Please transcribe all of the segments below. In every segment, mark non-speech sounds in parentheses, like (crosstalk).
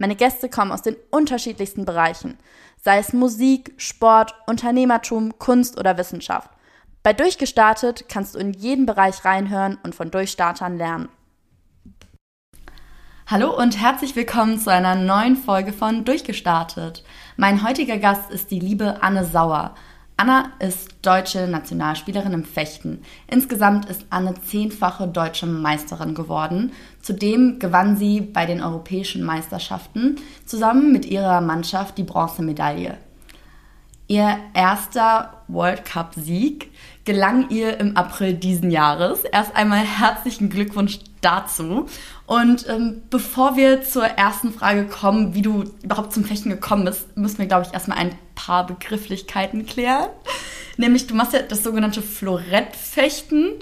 Meine Gäste kommen aus den unterschiedlichsten Bereichen, sei es Musik, Sport, Unternehmertum, Kunst oder Wissenschaft. Bei Durchgestartet kannst du in jeden Bereich reinhören und von Durchstartern lernen. Hallo und herzlich willkommen zu einer neuen Folge von Durchgestartet. Mein heutiger Gast ist die liebe Anne Sauer. Anna ist deutsche Nationalspielerin im Fechten. Insgesamt ist Anne zehnfache deutsche Meisterin geworden. Zudem gewann sie bei den europäischen Meisterschaften zusammen mit ihrer Mannschaft die Bronzemedaille. Ihr erster World Cup-Sieg gelang ihr im April diesen Jahres. Erst einmal herzlichen Glückwunsch dazu. Und ähm, bevor wir zur ersten Frage kommen, wie du überhaupt zum Fechten gekommen bist, müssen wir, glaube ich, erstmal ein paar Begrifflichkeiten klären. Nämlich, du machst ja das sogenannte Florettfechten.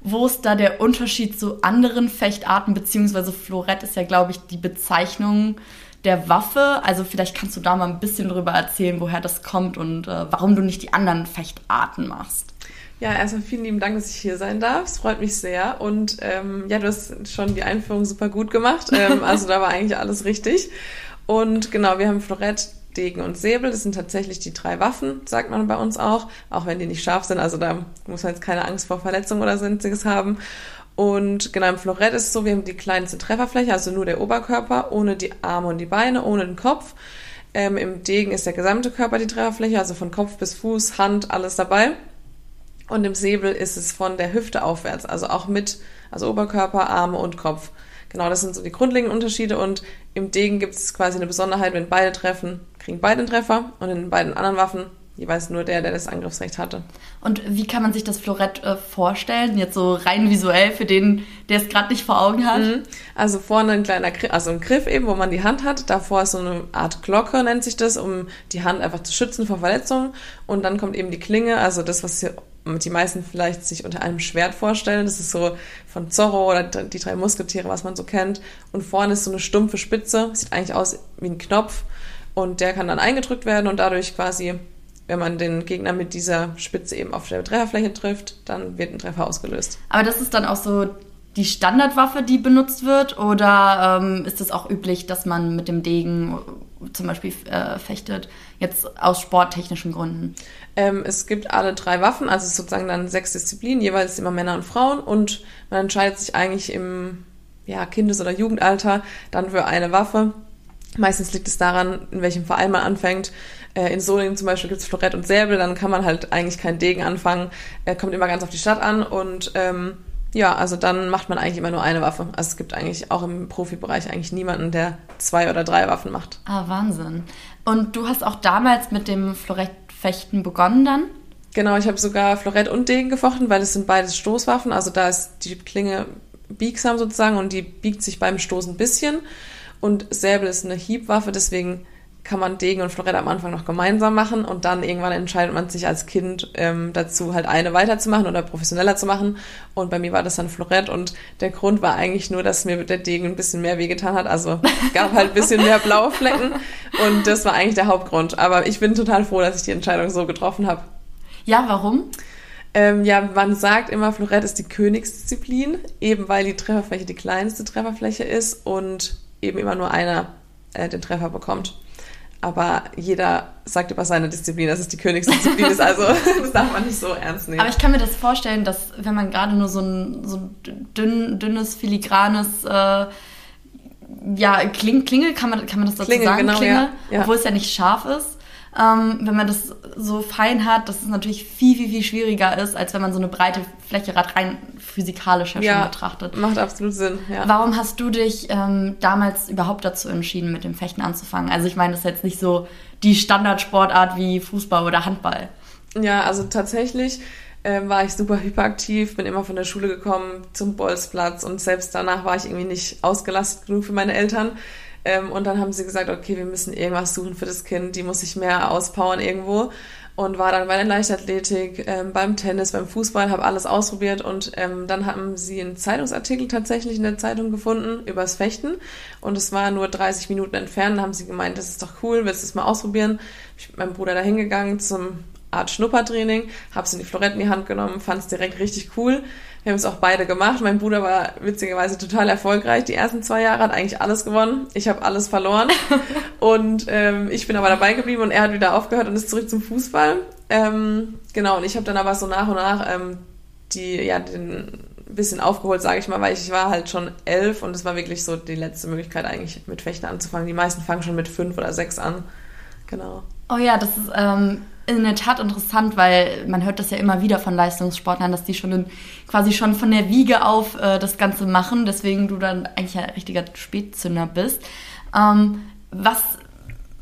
Wo ist da der Unterschied zu anderen Fechtarten? Beziehungsweise Florett ist ja, glaube ich, die Bezeichnung der Waffe. Also vielleicht kannst du da mal ein bisschen drüber erzählen, woher das kommt und äh, warum du nicht die anderen Fechtarten machst. Ja, erstmal vielen lieben Dank, dass ich hier sein darf. Es freut mich sehr. Und ähm, ja, du hast schon die Einführung super gut gemacht. Ähm, (laughs) also da war eigentlich alles richtig. Und genau, wir haben Florett, Degen und Säbel. Das sind tatsächlich die drei Waffen, sagt man bei uns auch. Auch wenn die nicht scharf sind. Also da muss man jetzt keine Angst vor Verletzung oder sonstiges haben. Und genau im Florett ist es so, wir haben die kleinste Trefferfläche, also nur der Oberkörper, ohne die Arme und die Beine, ohne den Kopf. Ähm, Im Degen ist der gesamte Körper die Trefferfläche, also von Kopf bis Fuß, Hand, alles dabei. Und im Säbel ist es von der Hüfte aufwärts, also auch mit, also Oberkörper, Arme und Kopf. Genau, das sind so die grundlegenden Unterschiede. Und im Degen gibt es quasi eine Besonderheit, wenn beide treffen, kriegen beide einen Treffer. Und in beiden anderen Waffen jeweils nur der, der das Angriffsrecht hatte. Und wie kann man sich das Florett äh, vorstellen? Jetzt so rein visuell für den, der es gerade nicht vor Augen hat? Mhm. Also vorne ein kleiner Griff, also ein Griff eben, wo man die Hand hat. Davor ist so eine Art Glocke, nennt sich das, um die Hand einfach zu schützen vor Verletzungen. Und dann kommt eben die Klinge, also das, was hier die meisten vielleicht sich unter einem Schwert vorstellen. Das ist so von Zorro oder die drei Musketiere, was man so kennt. Und vorne ist so eine stumpfe Spitze, sieht eigentlich aus wie ein Knopf. Und der kann dann eingedrückt werden und dadurch quasi wenn man den Gegner mit dieser Spitze eben auf der Trefferfläche trifft, dann wird ein Treffer ausgelöst. Aber das ist dann auch so die Standardwaffe, die benutzt wird? Oder ähm, ist es auch üblich, dass man mit dem Degen zum Beispiel äh, fechtet, jetzt aus sporttechnischen Gründen? Ähm, es gibt alle drei Waffen, also sozusagen dann sechs Disziplinen, jeweils immer Männer und Frauen und man entscheidet sich eigentlich im ja, Kindes- oder Jugendalter dann für eine Waffe. Meistens liegt es daran, in welchem Verein man anfängt. Äh, in Solingen zum Beispiel gibt es Florett und Säbel, dann kann man halt eigentlich keinen Degen anfangen. Er kommt immer ganz auf die Stadt an und ähm, ja, also dann macht man eigentlich immer nur eine Waffe. Also es gibt eigentlich auch im Profibereich eigentlich niemanden, der zwei oder drei Waffen macht. Ah, Wahnsinn. Und du hast auch damals mit dem Florettfechten begonnen dann? Genau, ich habe sogar Florett und Degen gefochten, weil es sind beides Stoßwaffen. Also da ist die Klinge biegsam sozusagen und die biegt sich beim Stoßen ein bisschen. Und Säbel ist eine Hiebwaffe, deswegen kann man Degen und Florett am Anfang noch gemeinsam machen und dann irgendwann entscheidet man sich als Kind ähm, dazu, halt eine weiterzumachen oder professioneller zu machen. Und bei mir war das dann Florett und der Grund war eigentlich nur, dass mir der Degen ein bisschen mehr wehgetan hat. Also gab halt ein bisschen mehr blaue Flecken und das war eigentlich der Hauptgrund. Aber ich bin total froh, dass ich die Entscheidung so getroffen habe. Ja, warum? Ähm, ja, man sagt immer, Florett ist die Königsdisziplin, eben weil die Trefferfläche die kleinste Trefferfläche ist und eben immer nur einer äh, den Treffer bekommt aber jeder sagt über seine Disziplin, dass es die Königsdisziplin ist, also (laughs) das darf man nicht so ernst nehmen. Aber ich kann mir das vorstellen, dass wenn man gerade nur so ein, so dünn, dünnes, filigranes äh, ja, Kling, Klingel, kann man, kann man das dazu Klingel, sagen? Genau, Klingel, ja. Ja. obwohl es ja nicht scharf ist ähm, wenn man das so fein hat, dass es natürlich viel, viel, viel schwieriger ist, als wenn man so eine breite Fläche rein physikalisch ja, schon betrachtet. Macht absolut Sinn, ja. Warum hast du dich ähm, damals überhaupt dazu entschieden, mit dem Fechten anzufangen? Also ich meine, das ist jetzt nicht so die Standardsportart wie Fußball oder Handball. Ja, also tatsächlich ähm, war ich super hyperaktiv, bin immer von der Schule gekommen zum Bolzplatz und selbst danach war ich irgendwie nicht ausgelastet genug für meine Eltern. Ähm, und dann haben sie gesagt, okay, wir müssen irgendwas suchen für das Kind, die muss sich mehr auspowern irgendwo und war dann bei der Leichtathletik, ähm, beim Tennis, beim Fußball, habe alles ausprobiert und ähm, dann haben sie einen Zeitungsartikel tatsächlich in der Zeitung gefunden übers Fechten und es war nur 30 Minuten entfernt. Da haben sie gemeint, das ist doch cool, willst du es mal ausprobieren? Ich bin mit meinem Bruder da hingegangen zum Art Schnuppertraining, habe es in die Florette in die Hand genommen, fand es direkt richtig cool. Wir haben es auch beide gemacht. Mein Bruder war witzigerweise total erfolgreich. Die ersten zwei Jahre hat eigentlich alles gewonnen. Ich habe alles verloren. (laughs) und ähm, ich bin aber dabei geblieben und er hat wieder aufgehört und ist zurück zum Fußball. Ähm, genau, und ich habe dann aber so nach und nach ähm, die, ja, den bisschen aufgeholt, sage ich mal, weil ich, ich war halt schon elf und es war wirklich so die letzte Möglichkeit eigentlich mit Fechten anzufangen. Die meisten fangen schon mit fünf oder sechs an. Genau. Oh ja, das ist ähm, in der Tat interessant, weil man hört das ja immer wieder von Leistungssportlern, dass die schon in, quasi schon von der Wiege auf äh, das Ganze machen, deswegen du dann eigentlich ein richtiger Spätzünder bist. Ähm, was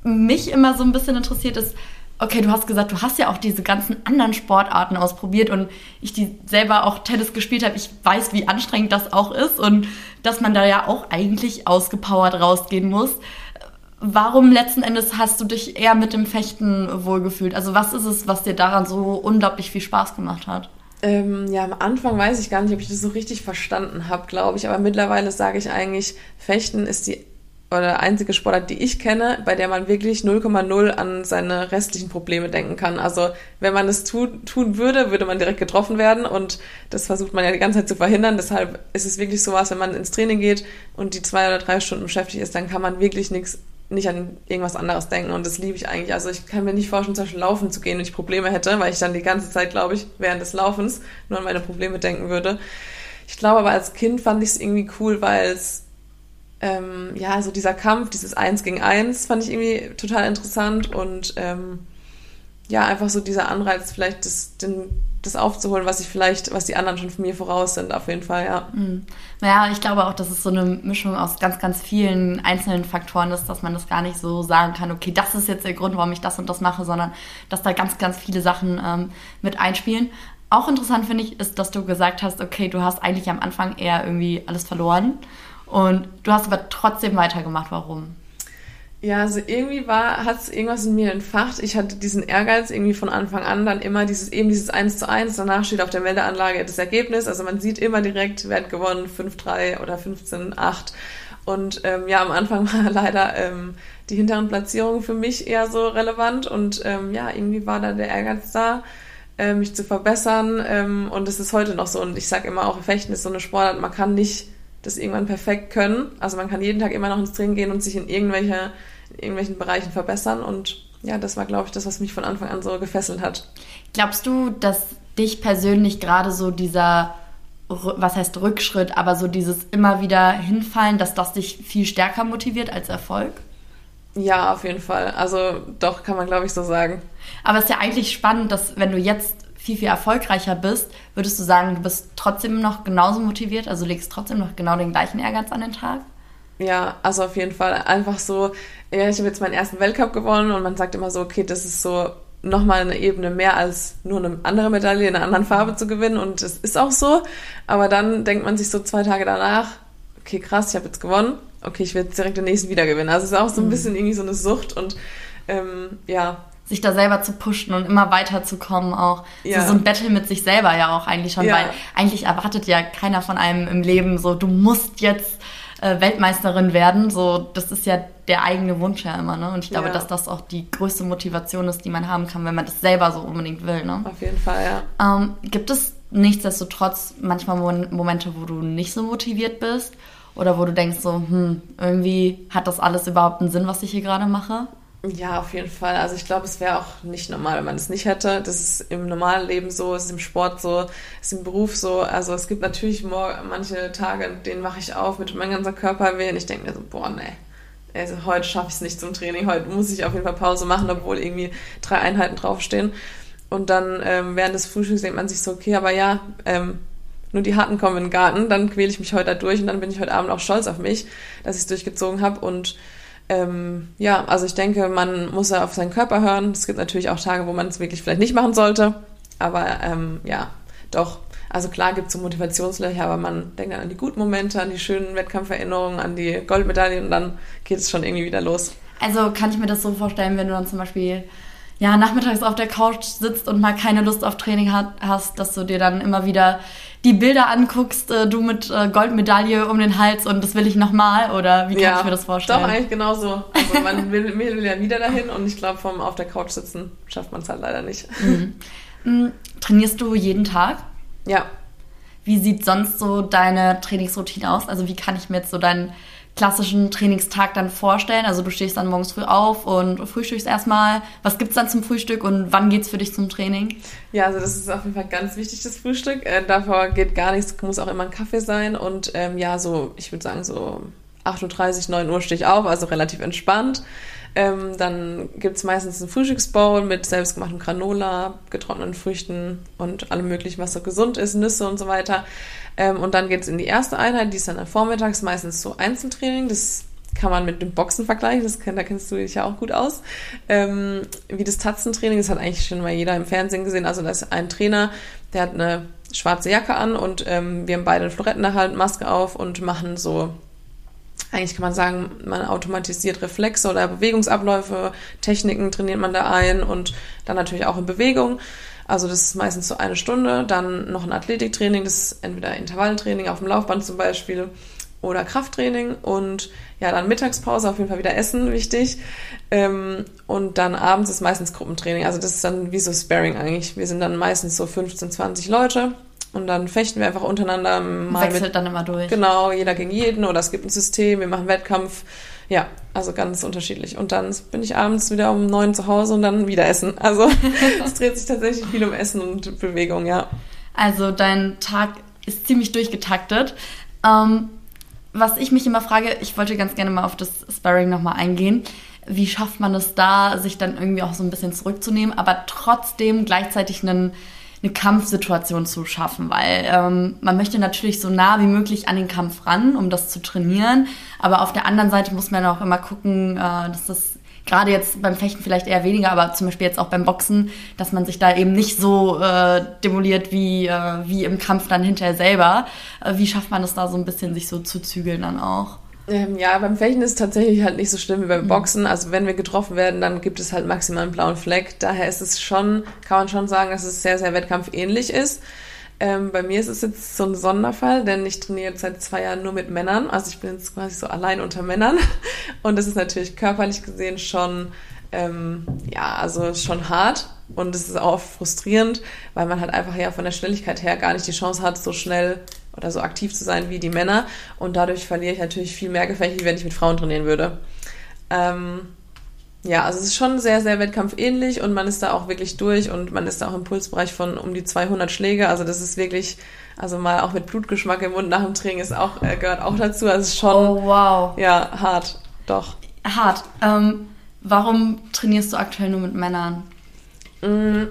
mich immer so ein bisschen interessiert ist, okay, du hast gesagt, du hast ja auch diese ganzen anderen Sportarten ausprobiert und ich die selber auch Tennis gespielt habe, ich weiß, wie anstrengend das auch ist und dass man da ja auch eigentlich ausgepowert rausgehen muss warum letzten Endes hast du dich eher mit dem Fechten wohlgefühlt? Also was ist es, was dir daran so unglaublich viel Spaß gemacht hat? Ähm, ja, am Anfang weiß ich gar nicht, ob ich das so richtig verstanden habe, glaube ich. Aber mittlerweile sage ich eigentlich, Fechten ist die oder einzige Sportart, die ich kenne, bei der man wirklich 0,0 an seine restlichen Probleme denken kann. Also wenn man es tun, tun würde, würde man direkt getroffen werden und das versucht man ja die ganze Zeit zu verhindern. Deshalb ist es wirklich so was, wenn man ins Training geht und die zwei oder drei Stunden beschäftigt ist, dann kann man wirklich nichts nicht an irgendwas anderes denken und das liebe ich eigentlich. Also ich kann mir nicht vorstellen, zum Beispiel laufen zu gehen, wenn ich Probleme hätte, weil ich dann die ganze Zeit, glaube ich, während des Laufens nur an meine Probleme denken würde. Ich glaube aber als Kind fand ich es irgendwie cool, weil es ähm, ja, so dieser Kampf, dieses Eins gegen Eins fand ich irgendwie total interessant und ähm, ja, einfach so dieser Anreiz, vielleicht das, den, das aufzuholen, was ich vielleicht, was die anderen schon von mir voraus sind, auf jeden Fall, ja. Mhm. Naja, ich glaube auch, dass es so eine Mischung aus ganz, ganz vielen einzelnen Faktoren ist, dass man das gar nicht so sagen kann, okay, das ist jetzt der Grund, warum ich das und das mache, sondern dass da ganz, ganz viele Sachen ähm, mit einspielen. Auch interessant finde ich, ist, dass du gesagt hast, okay, du hast eigentlich am Anfang eher irgendwie alles verloren und du hast aber trotzdem weitergemacht. Warum? Ja, also irgendwie war, hat es irgendwas in mir entfacht. Ich hatte diesen Ehrgeiz irgendwie von Anfang an dann immer dieses, eben dieses 1 zu 1. Danach steht auf der Meldeanlage das Ergebnis. Also man sieht immer direkt, wer hat gewonnen, 5-3 oder 15-8. Und ähm, ja, am Anfang (laughs) war leider ähm, die hinteren Platzierungen für mich eher so relevant. Und ähm, ja, irgendwie war da der Ehrgeiz da, äh, mich zu verbessern. Ähm, und es ist heute noch so. Und ich sage immer auch, Fechten ist so eine Sportart, man kann nicht das irgendwann perfekt können. Also man kann jeden Tag immer noch ins Training gehen und sich in irgendwelche irgendwelchen Bereichen verbessern. Und ja, das war, glaube ich, das, was mich von Anfang an so gefesselt hat. Glaubst du, dass dich persönlich gerade so dieser, was heißt Rückschritt, aber so dieses immer wieder hinfallen, dass das dich viel stärker motiviert als Erfolg? Ja, auf jeden Fall. Also doch, kann man, glaube ich, so sagen. Aber es ist ja eigentlich spannend, dass wenn du jetzt viel, viel erfolgreicher bist, würdest du sagen, du bist trotzdem noch genauso motiviert, also legst trotzdem noch genau den gleichen Ehrgeiz an den Tag? Ja, also auf jeden Fall einfach so, ja, ich habe jetzt meinen ersten Weltcup gewonnen und man sagt immer so, okay, das ist so nochmal eine Ebene mehr als nur eine andere Medaille in einer anderen Farbe zu gewinnen und das ist auch so. Aber dann denkt man sich so zwei Tage danach, okay, krass, ich habe jetzt gewonnen, okay, ich werde direkt den nächsten wieder gewinnen. Also es ist auch so ein mhm. bisschen irgendwie so eine Sucht und ähm, ja, sich da selber zu pushen und immer weiterzukommen auch. Ja. So, so ein Battle mit sich selber ja auch eigentlich schon, ja. weil eigentlich erwartet ja keiner von einem im Leben so, du musst jetzt äh, Weltmeisterin werden. So, das ist ja der eigene Wunsch ja immer, ne? Und ich glaube, ja. dass das auch die größte Motivation ist, die man haben kann, wenn man das selber so unbedingt will, ne? Auf jeden Fall, ja. Ähm, gibt es nichtsdestotrotz manchmal Momente, wo du nicht so motiviert bist? Oder wo du denkst so, hm, irgendwie hat das alles überhaupt einen Sinn, was ich hier gerade mache? Ja, auf jeden Fall. Also ich glaube, es wäre auch nicht normal, wenn man es nicht hätte. Das ist im normalen Leben so, ist im Sport so, ist im Beruf so. Also es gibt natürlich manche Tage, denen mache ich auf mit meinem ganzen Körper weh und ich denke mir so, boah, nee. Also heute schaffe ich es nicht zum Training, heute muss ich auf jeden Fall Pause machen, obwohl irgendwie drei Einheiten draufstehen. Und dann ähm, während des Frühstücks denkt man sich so, okay, aber ja, ähm, nur die Harten kommen in den Garten, dann quäle ich mich heute durch und dann bin ich heute Abend auch stolz auf mich, dass ich es durchgezogen habe und ähm, ja, also ich denke, man muss ja auf seinen Körper hören. Es gibt natürlich auch Tage, wo man es wirklich vielleicht nicht machen sollte. Aber ähm, ja, doch. Also klar gibt es so Motivationslöcher, aber man denkt dann an die guten Momente, an die schönen Wettkampferinnerungen, an die Goldmedaillen und dann geht es schon irgendwie wieder los. Also kann ich mir das so vorstellen, wenn du dann zum Beispiel ja, nachmittags auf der Couch sitzt und mal keine Lust auf Training hat, hast, dass du dir dann immer wieder die Bilder anguckst, äh, du mit äh, Goldmedaille um den Hals und das will ich nochmal oder wie kann ja, ich mir das vorstellen? Doch, eigentlich genauso. Also man (laughs) will, will ja wieder dahin und ich glaube, vom auf der Couch sitzen schafft man es halt leider nicht. Mhm. Mhm. Trainierst du jeden Tag? Ja. Wie sieht sonst so deine Trainingsroutine aus? Also wie kann ich mir jetzt so deinen klassischen Trainingstag dann vorstellen? Also du stehst dann morgens früh auf und frühstückst erstmal. Was gibt's dann zum Frühstück und wann geht's für dich zum Training? Ja, also das ist auf jeden Fall ganz wichtig, das Frühstück. Äh, davor geht gar nichts, muss auch immer ein Kaffee sein. Und ähm, ja, so, ich würde sagen, so 8.30 Uhr, 9 Uhr stehe ich auf, also relativ entspannt. Ähm, dann gibt's meistens einen Frühstücksbowl mit selbstgemachtem Granola, getrockneten Früchten und allem möglichen, was so gesund ist, Nüsse und so weiter. Ähm, und dann geht es in die erste Einheit, die ist dann vormittags meistens so Einzeltraining. Das kann man mit dem Boxen vergleichen, das, da kennst du dich ja auch gut aus. Ähm, wie das Tatzentraining, das hat eigentlich schon mal jeder im Fernsehen gesehen. Also da ist ein Trainer, der hat eine schwarze Jacke an und ähm, wir haben beide Floretten erhalten, Maske auf und machen so, eigentlich kann man sagen, man automatisiert Reflexe oder Bewegungsabläufe, Techniken trainiert man da ein und dann natürlich auch in Bewegung. Also das ist meistens so eine Stunde, dann noch ein Athletiktraining, das ist entweder Intervalltraining auf dem Laufband zum Beispiel oder Krafttraining und ja, dann Mittagspause, auf jeden Fall wieder Essen, wichtig. Ähm, und dann abends ist meistens Gruppentraining. Also das ist dann wie so Sparring eigentlich. Wir sind dann meistens so 15, 20 Leute und dann fechten wir einfach untereinander mal Wechselt mit, dann immer durch. Genau, jeder gegen jeden oder es gibt ein System, wir machen Wettkampf ja, also ganz unterschiedlich. Und dann bin ich abends wieder um neun zu Hause und dann wieder essen. Also (laughs) es dreht sich tatsächlich viel um Essen und Bewegung, ja. Also dein Tag ist ziemlich durchgetaktet. Ähm, was ich mich immer frage, ich wollte ganz gerne mal auf das Sparring nochmal eingehen. Wie schafft man es da, sich dann irgendwie auch so ein bisschen zurückzunehmen, aber trotzdem gleichzeitig einen eine Kampfsituation zu schaffen, weil ähm, man möchte natürlich so nah wie möglich an den Kampf ran, um das zu trainieren. Aber auf der anderen Seite muss man auch immer gucken, äh, dass das gerade jetzt beim Fechten vielleicht eher weniger, aber zum Beispiel jetzt auch beim Boxen, dass man sich da eben nicht so äh, demoliert wie, äh, wie im Kampf dann hinterher selber. Äh, wie schafft man es da so ein bisschen, sich so zu zügeln dann auch? Ähm, ja, beim Fechten ist es tatsächlich halt nicht so schlimm wie beim mhm. Boxen. Also wenn wir getroffen werden, dann gibt es halt maximal einen blauen Fleck. Daher ist es schon, kann man schon sagen, dass es sehr, sehr wettkampfähnlich ist. Ähm, bei mir ist es jetzt so ein Sonderfall, denn ich trainiere jetzt seit zwei Jahren nur mit Männern. Also ich bin jetzt quasi so allein unter Männern. (laughs) Und das ist natürlich körperlich gesehen schon, ähm, ja, also schon hart. Und es ist auch frustrierend, weil man halt einfach ja von der Schnelligkeit her gar nicht die Chance hat, so schnell oder so aktiv zu sein wie die Männer. Und dadurch verliere ich natürlich viel mehr Gefechte, wie wenn ich mit Frauen trainieren würde. Ähm, ja, also es ist schon sehr, sehr wettkampfähnlich und man ist da auch wirklich durch und man ist da auch im Pulsbereich von um die 200 Schläge. Also das ist wirklich, also mal auch mit Blutgeschmack im Mund nach dem Training ist auch, äh, gehört auch dazu. Also es ist schon, oh, wow. ja, hart, doch. Hart. Ähm, warum trainierst du aktuell nur mit Männern? Mm,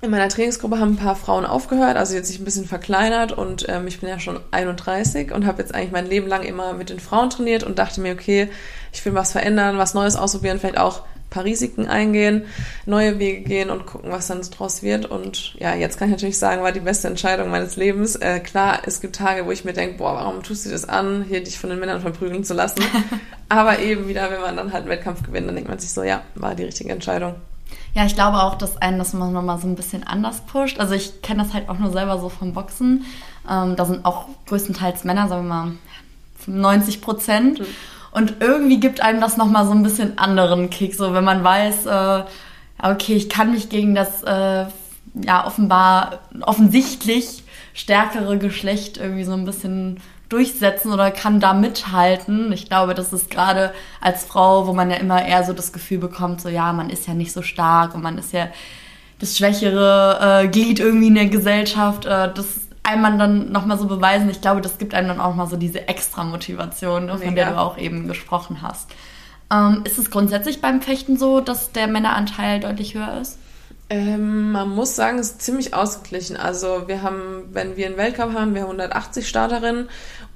in meiner Trainingsgruppe haben ein paar Frauen aufgehört, also jetzt sich ein bisschen verkleinert und ähm, ich bin ja schon 31 und habe jetzt eigentlich mein Leben lang immer mit den Frauen trainiert und dachte mir, okay, ich will was verändern, was Neues ausprobieren, vielleicht auch ein paar Risiken eingehen, neue Wege gehen und gucken, was dann draus wird. Und ja, jetzt kann ich natürlich sagen, war die beste Entscheidung meines Lebens. Äh, klar, es gibt Tage, wo ich mir denke, boah, warum tust du das an, hier dich von den Männern verprügeln zu lassen? (laughs) Aber eben wieder, wenn man dann halt einen Wettkampf gewinnt, dann denkt man sich so, ja, war die richtige Entscheidung. Ja, ich glaube auch, dass einen das nochmal so ein bisschen anders pusht. Also ich kenne das halt auch nur selber so vom Boxen. Ähm, da sind auch größtenteils Männer, sagen wir mal 90 Prozent. Mhm. Und irgendwie gibt einem das nochmal so ein bisschen anderen Kick, so wenn man weiß, äh, okay, ich kann mich gegen das äh, ja offenbar offensichtlich stärkere Geschlecht irgendwie so ein bisschen durchsetzen oder kann da mithalten. Ich glaube, das ist gerade als Frau, wo man ja immer eher so das Gefühl bekommt, so ja, man ist ja nicht so stark und man ist ja das schwächere äh, Glied irgendwie in der Gesellschaft. Äh, das einem dann nochmal so beweisen. Ich glaube, das gibt einem dann auch mal so diese extra Motivation, ne, von der du auch eben gesprochen hast. Ähm, ist es grundsätzlich beim Fechten so, dass der Männeranteil deutlich höher ist? Ähm, man muss sagen, es ist ziemlich ausgeglichen. Also wir haben, wenn wir einen Weltcup haben, wir 180 Starterinnen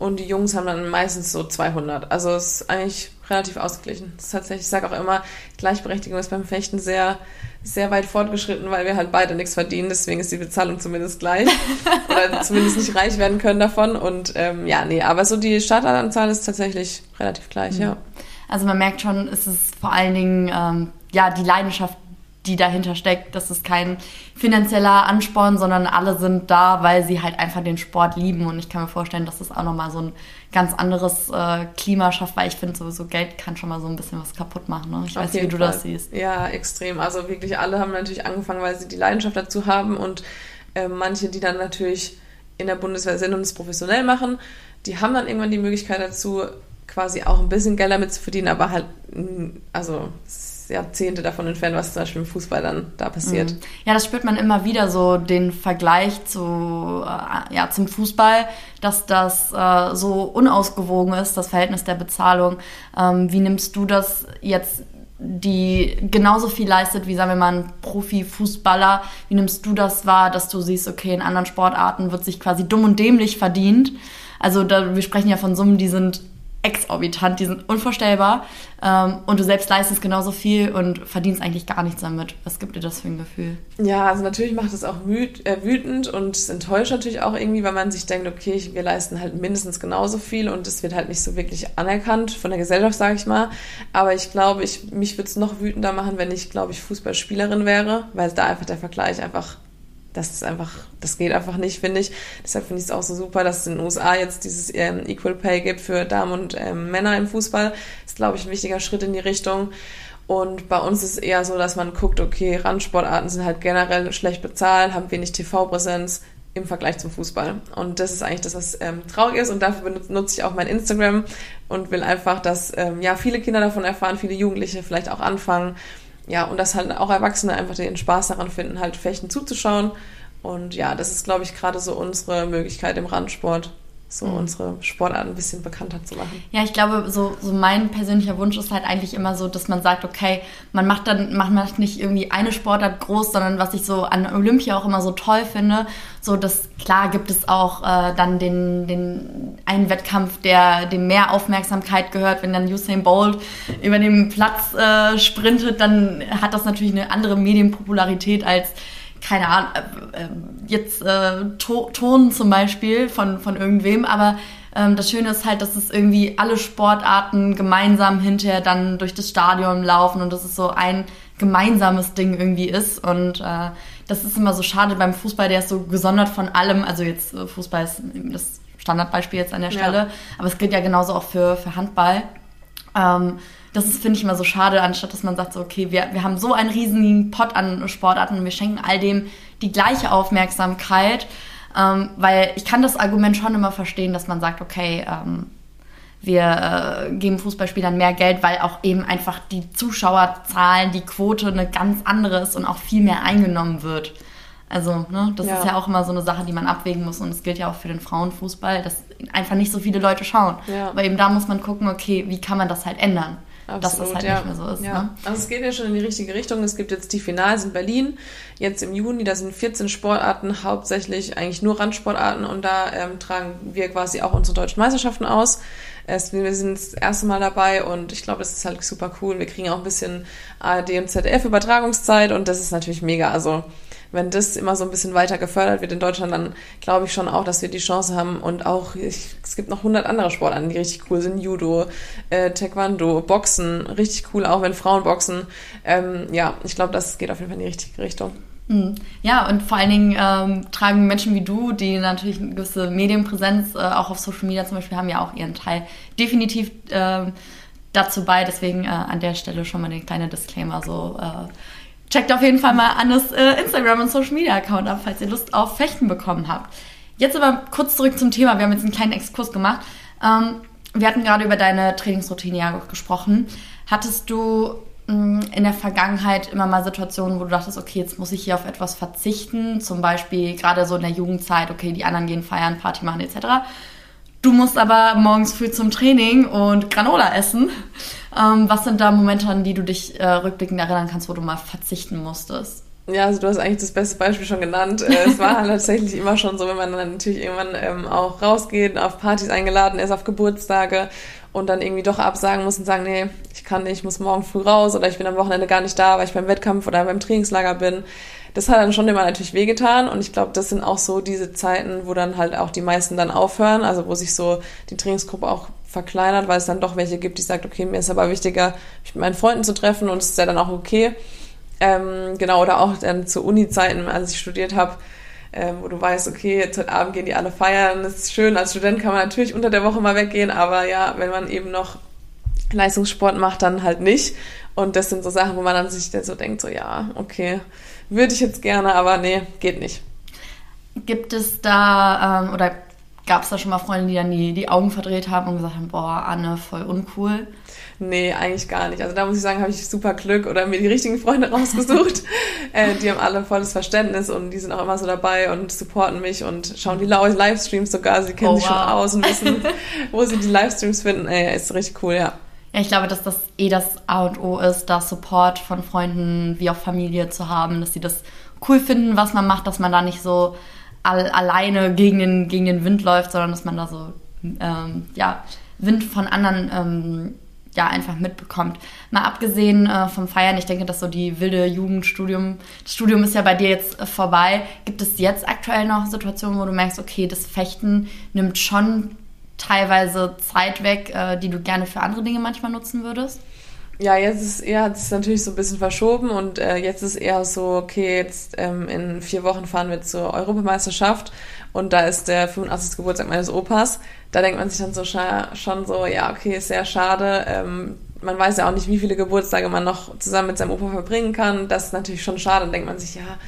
und die Jungs haben dann meistens so 200. Also es ist eigentlich relativ ausgeglichen. Das ist tatsächlich, ich sage auch immer, Gleichberechtigung ist beim Fechten sehr, sehr weit fortgeschritten, weil wir halt beide nichts verdienen. Deswegen ist die Bezahlung zumindest gleich. (laughs) Oder zumindest nicht reich werden können davon. Und ähm, ja, nee, aber so die Startanzahl ist tatsächlich relativ gleich, mhm. ja. Also man merkt schon, es ist vor allen Dingen ähm, ja die Leidenschaft, die dahinter steckt. Das ist kein finanzieller Ansporn, sondern alle sind da, weil sie halt einfach den Sport lieben. Und ich kann mir vorstellen, dass das auch nochmal so ein ganz anderes äh, Klima schafft, weil ich finde sowieso Geld kann schon mal so ein bisschen was kaputt machen. Ne? Ich Auf weiß nicht, wie du Fall. das siehst. Ja, extrem. Also wirklich alle haben natürlich angefangen, weil sie die Leidenschaft dazu haben und äh, manche, die dann natürlich in der Bundeswehr sind und es professionell machen, die haben dann irgendwann die Möglichkeit dazu, quasi auch ein bisschen Geld damit zu verdienen, aber halt, also Jahrzehnte davon entfernt, was zum Beispiel im Fußball dann da passiert. Mhm. Ja, das spürt man immer wieder so, den Vergleich zu, äh, ja, zum Fußball, dass das äh, so unausgewogen ist, das Verhältnis der Bezahlung. Ähm, wie nimmst du das jetzt die genauso viel leistet wie, sagen wir mal, ein Profifußballer. Wie nimmst du das wahr, dass du siehst, okay, in anderen Sportarten wird sich quasi dumm und dämlich verdient? Also da, wir sprechen ja von Summen, die sind exorbitant, die sind unvorstellbar. Ähm, und du selbst leistest genauso viel und verdienst eigentlich gar nichts damit. Was gibt dir das für ein Gefühl? Ja, also natürlich macht es auch äh, wütend und es enttäuscht natürlich auch irgendwie, weil man sich denkt, okay, wir leisten halt mindestens genauso viel und es wird halt nicht so wirklich anerkannt von der Gesellschaft, sage ich mal. Aber ich glaube, ich, mich würde es noch wütender machen, wenn ich, glaube ich, Fußballspielerin wäre, weil da einfach der Vergleich einfach das ist einfach, das geht einfach nicht, finde ich. Deshalb finde ich es auch so super, dass es in den USA jetzt dieses ähm, Equal Pay gibt für Damen und ähm, Männer im Fußball. Das ist, glaube ich, ein wichtiger Schritt in die Richtung. Und bei uns ist es eher so, dass man guckt, okay, Randsportarten sind halt generell schlecht bezahlt, haben wenig TV-Präsenz im Vergleich zum Fußball. Und das ist eigentlich das, was ähm, traurig ist. Und dafür benutze ich auch mein Instagram und will einfach, dass ähm, ja viele Kinder davon erfahren, viele Jugendliche vielleicht auch anfangen ja, und dass halt auch Erwachsene einfach den Spaß daran finden, halt Fechten zuzuschauen. Und ja, das ist, glaube ich, gerade so unsere Möglichkeit im Randsport, so mhm. unsere Sportart ein bisschen bekannter zu machen. Ja, ich glaube, so, so mein persönlicher Wunsch ist halt eigentlich immer so, dass man sagt, okay, man macht dann, man macht nicht irgendwie eine Sportart groß, sondern was ich so an Olympia auch immer so toll finde, so dass klar gibt es auch äh, dann den, den einen Wettkampf, der dem mehr Aufmerksamkeit gehört, wenn dann Usain Bolt über den Platz äh, sprintet, dann hat das natürlich eine andere Medienpopularität als keine Ahnung, äh, äh, jetzt äh, to Ton zum Beispiel von, von irgendwem, aber ähm, das Schöne ist halt, dass es irgendwie alle Sportarten gemeinsam hinterher dann durch das Stadion laufen und dass es so ein gemeinsames Ding irgendwie ist und äh, das ist immer so schade beim Fußball, der ist so gesondert von allem, also jetzt äh, Fußball ist das Standardbeispiel jetzt an der Stelle, ja. aber es gilt ja genauso auch für, für Handball. Ähm, das finde ich, immer so schade, anstatt dass man sagt, so, okay, wir, wir haben so einen riesigen Pot an Sportarten und wir schenken all dem die gleiche Aufmerksamkeit. Ähm, weil ich kann das Argument schon immer verstehen, dass man sagt, okay, ähm, wir äh, geben Fußballspielern mehr Geld, weil auch eben einfach die Zuschauerzahlen, die Quote eine ganz andere ist und auch viel mehr eingenommen wird. Also, ne, das ja. ist ja auch immer so eine Sache, die man abwägen muss. Und es gilt ja auch für den Frauenfußball, dass einfach nicht so viele Leute schauen. Ja. Aber eben da muss man gucken, okay, wie kann man das halt ändern? Absolut, dass das halt ja. nicht mehr so ist. Ja. Ne? Also es geht ja schon in die richtige Richtung. Es gibt jetzt die Finals in Berlin, jetzt im Juni, da sind 14 Sportarten, hauptsächlich eigentlich nur Randsportarten und da ähm, tragen wir quasi auch unsere deutschen Meisterschaften aus. Es, wir sind das erste Mal dabei und ich glaube, das ist halt super cool. Wir kriegen auch ein bisschen ARD und ZDF Übertragungszeit und das ist natürlich mega. Also wenn das immer so ein bisschen weiter gefördert wird in Deutschland, dann glaube ich schon auch, dass wir die Chance haben und auch, ich, es gibt noch 100 andere Sportarten, die richtig cool sind. Judo, äh, Taekwondo, Boxen, richtig cool, auch wenn Frauen boxen. Ähm, ja, ich glaube, das geht auf jeden Fall in die richtige Richtung. Hm. Ja, und vor allen Dingen ähm, tragen Menschen wie du, die natürlich eine gewisse Medienpräsenz äh, auch auf Social Media zum Beispiel haben, ja auch ihren Teil definitiv äh, dazu bei. Deswegen äh, an der Stelle schon mal den kleinen Disclaimer so. Checkt auf jeden Fall mal Annes äh, Instagram und Social Media Account ab, falls ihr Lust auf Fechten bekommen habt. Jetzt aber kurz zurück zum Thema. Wir haben jetzt einen kleinen Exkurs gemacht. Ähm, wir hatten gerade über deine Trainingsroutine ja gesprochen. Hattest du mm, in der Vergangenheit immer mal Situationen, wo du dachtest, okay, jetzt muss ich hier auf etwas verzichten, zum Beispiel gerade so in der Jugendzeit, okay, die anderen gehen feiern, Party machen etc. Du musst aber morgens früh zum Training und Granola essen. Ähm, was sind da Momente, an die du dich äh, rückblickend erinnern kannst, wo du mal verzichten musstest? Ja, also du hast eigentlich das beste Beispiel schon genannt. Äh, es war halt (laughs) tatsächlich immer schon so, wenn man dann natürlich irgendwann ähm, auch rausgeht, auf Partys eingeladen ist, auf Geburtstage und dann irgendwie doch absagen muss und sagen, nee, ich kann nicht, ich muss morgen früh raus oder ich bin am Wochenende gar nicht da, weil ich beim Wettkampf oder beim Trainingslager bin. Das hat dann schon immer natürlich wehgetan und ich glaube, das sind auch so diese Zeiten, wo dann halt auch die meisten dann aufhören, also wo sich so die Trainingsgruppe auch verkleinert, weil es dann doch welche gibt, die sagt, okay, mir ist aber wichtiger, mich mit meinen Freunden zu treffen und es ist ja dann auch okay. Ähm, genau, oder auch dann zu Uni-Zeiten, als ich studiert habe, ähm, wo du weißt, okay, jetzt heute Abend gehen die alle feiern. Das ist schön, als Student kann man natürlich unter der Woche mal weggehen, aber ja, wenn man eben noch Leistungssport macht, dann halt nicht. Und das sind so Sachen, wo man dann sich dann so denkt, so ja, okay, würde ich jetzt gerne, aber nee, geht nicht. Gibt es da ähm, oder gab es da schon mal Freunde, die dann die, die Augen verdreht haben und gesagt haben, boah, Anne, voll uncool? Nee, eigentlich gar nicht. Also da muss ich sagen, habe ich super Glück oder mir die richtigen Freunde (laughs) rausgesucht. äh, die haben alle volles Verständnis und die sind auch immer so dabei und supporten mich und schauen die Livestreams sogar. Sie kennen oh, sich wow. schon aus und wissen, (laughs) wo sie die Livestreams finden. Ey, ist richtig cool, ja. Ja, ich glaube, dass das eh das A und O ist, da Support von Freunden wie auch Familie zu haben, dass sie das cool finden, was man macht, dass man da nicht so all, alleine gegen den, gegen den Wind läuft, sondern dass man da so ähm, ja, Wind von anderen ähm, ja einfach mitbekommt. Mal abgesehen äh, vom Feiern, ich denke, dass so die wilde Jugendstudium, das Studium ist ja bei dir jetzt äh, vorbei. Gibt es jetzt aktuell noch Situationen, wo du merkst, okay, das Fechten nimmt schon teilweise Zeit weg, äh, die du gerne für andere Dinge manchmal nutzen würdest? Ja, jetzt ist eher, hat es natürlich so ein bisschen verschoben und äh, jetzt ist eher so, okay, jetzt ähm, in vier Wochen fahren wir zur Europameisterschaft und da ist der 85. Geburtstag meines Opas. Da denkt man sich dann so schon so, ja, okay, ist sehr schade. Ähm, man weiß ja auch nicht, wie viele Geburtstage man noch zusammen mit seinem Opa verbringen kann. Das ist natürlich schon schade. Dann denkt man sich, ja,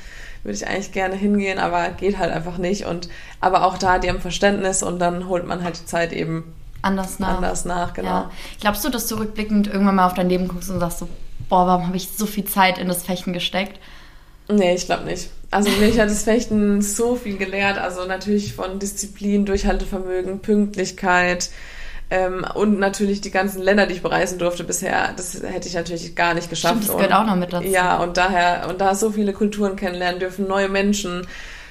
würde ich eigentlich gerne hingehen, aber geht halt einfach nicht. Und aber auch da, die haben Verständnis und dann holt man halt die Zeit eben anders nach. Anders nach, genau. Ja. Glaubst du, dass du rückblickend irgendwann mal auf dein Leben guckst und sagst so, boah, warum habe ich so viel Zeit in das Fechten gesteckt? Nee, ich glaube nicht. Also mich hat das Fechten so viel gelehrt. Also natürlich von Disziplin, Durchhaltevermögen, Pünktlichkeit ähm, und natürlich die ganzen Länder, die ich bereisen durfte bisher. Das hätte ich natürlich gar nicht geschafft. Stimmt, das gehört und, auch noch mit dazu. Ja, und daher und da so viele Kulturen kennenlernen dürfen, neue Menschen,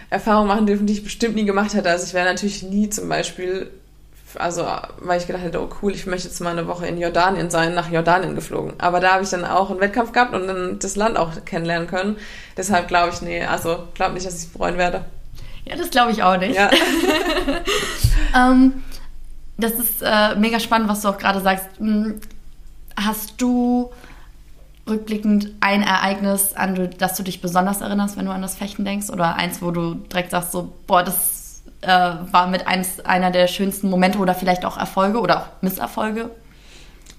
Erfahrungen machen dürfen, die ich bestimmt nie gemacht hätte. Also ich wäre natürlich nie zum Beispiel also weil ich gedacht hätte, oh cool, ich möchte jetzt mal eine Woche in Jordanien sein, nach Jordanien geflogen. Aber da habe ich dann auch einen Wettkampf gehabt und dann das Land auch kennenlernen können. Deshalb glaube ich, nee, also glaube nicht, dass ich es bereuen werde. Ja, das glaube ich auch nicht. Ja. (laughs) ähm, das ist äh, mega spannend, was du auch gerade sagst. Hm, hast du rückblickend ein Ereignis, an das du dich besonders erinnerst, wenn du an das Fechten denkst? Oder eins, wo du direkt sagst, so, boah, das äh, war mit eins, einer der schönsten Momente oder vielleicht auch Erfolge oder auch Misserfolge?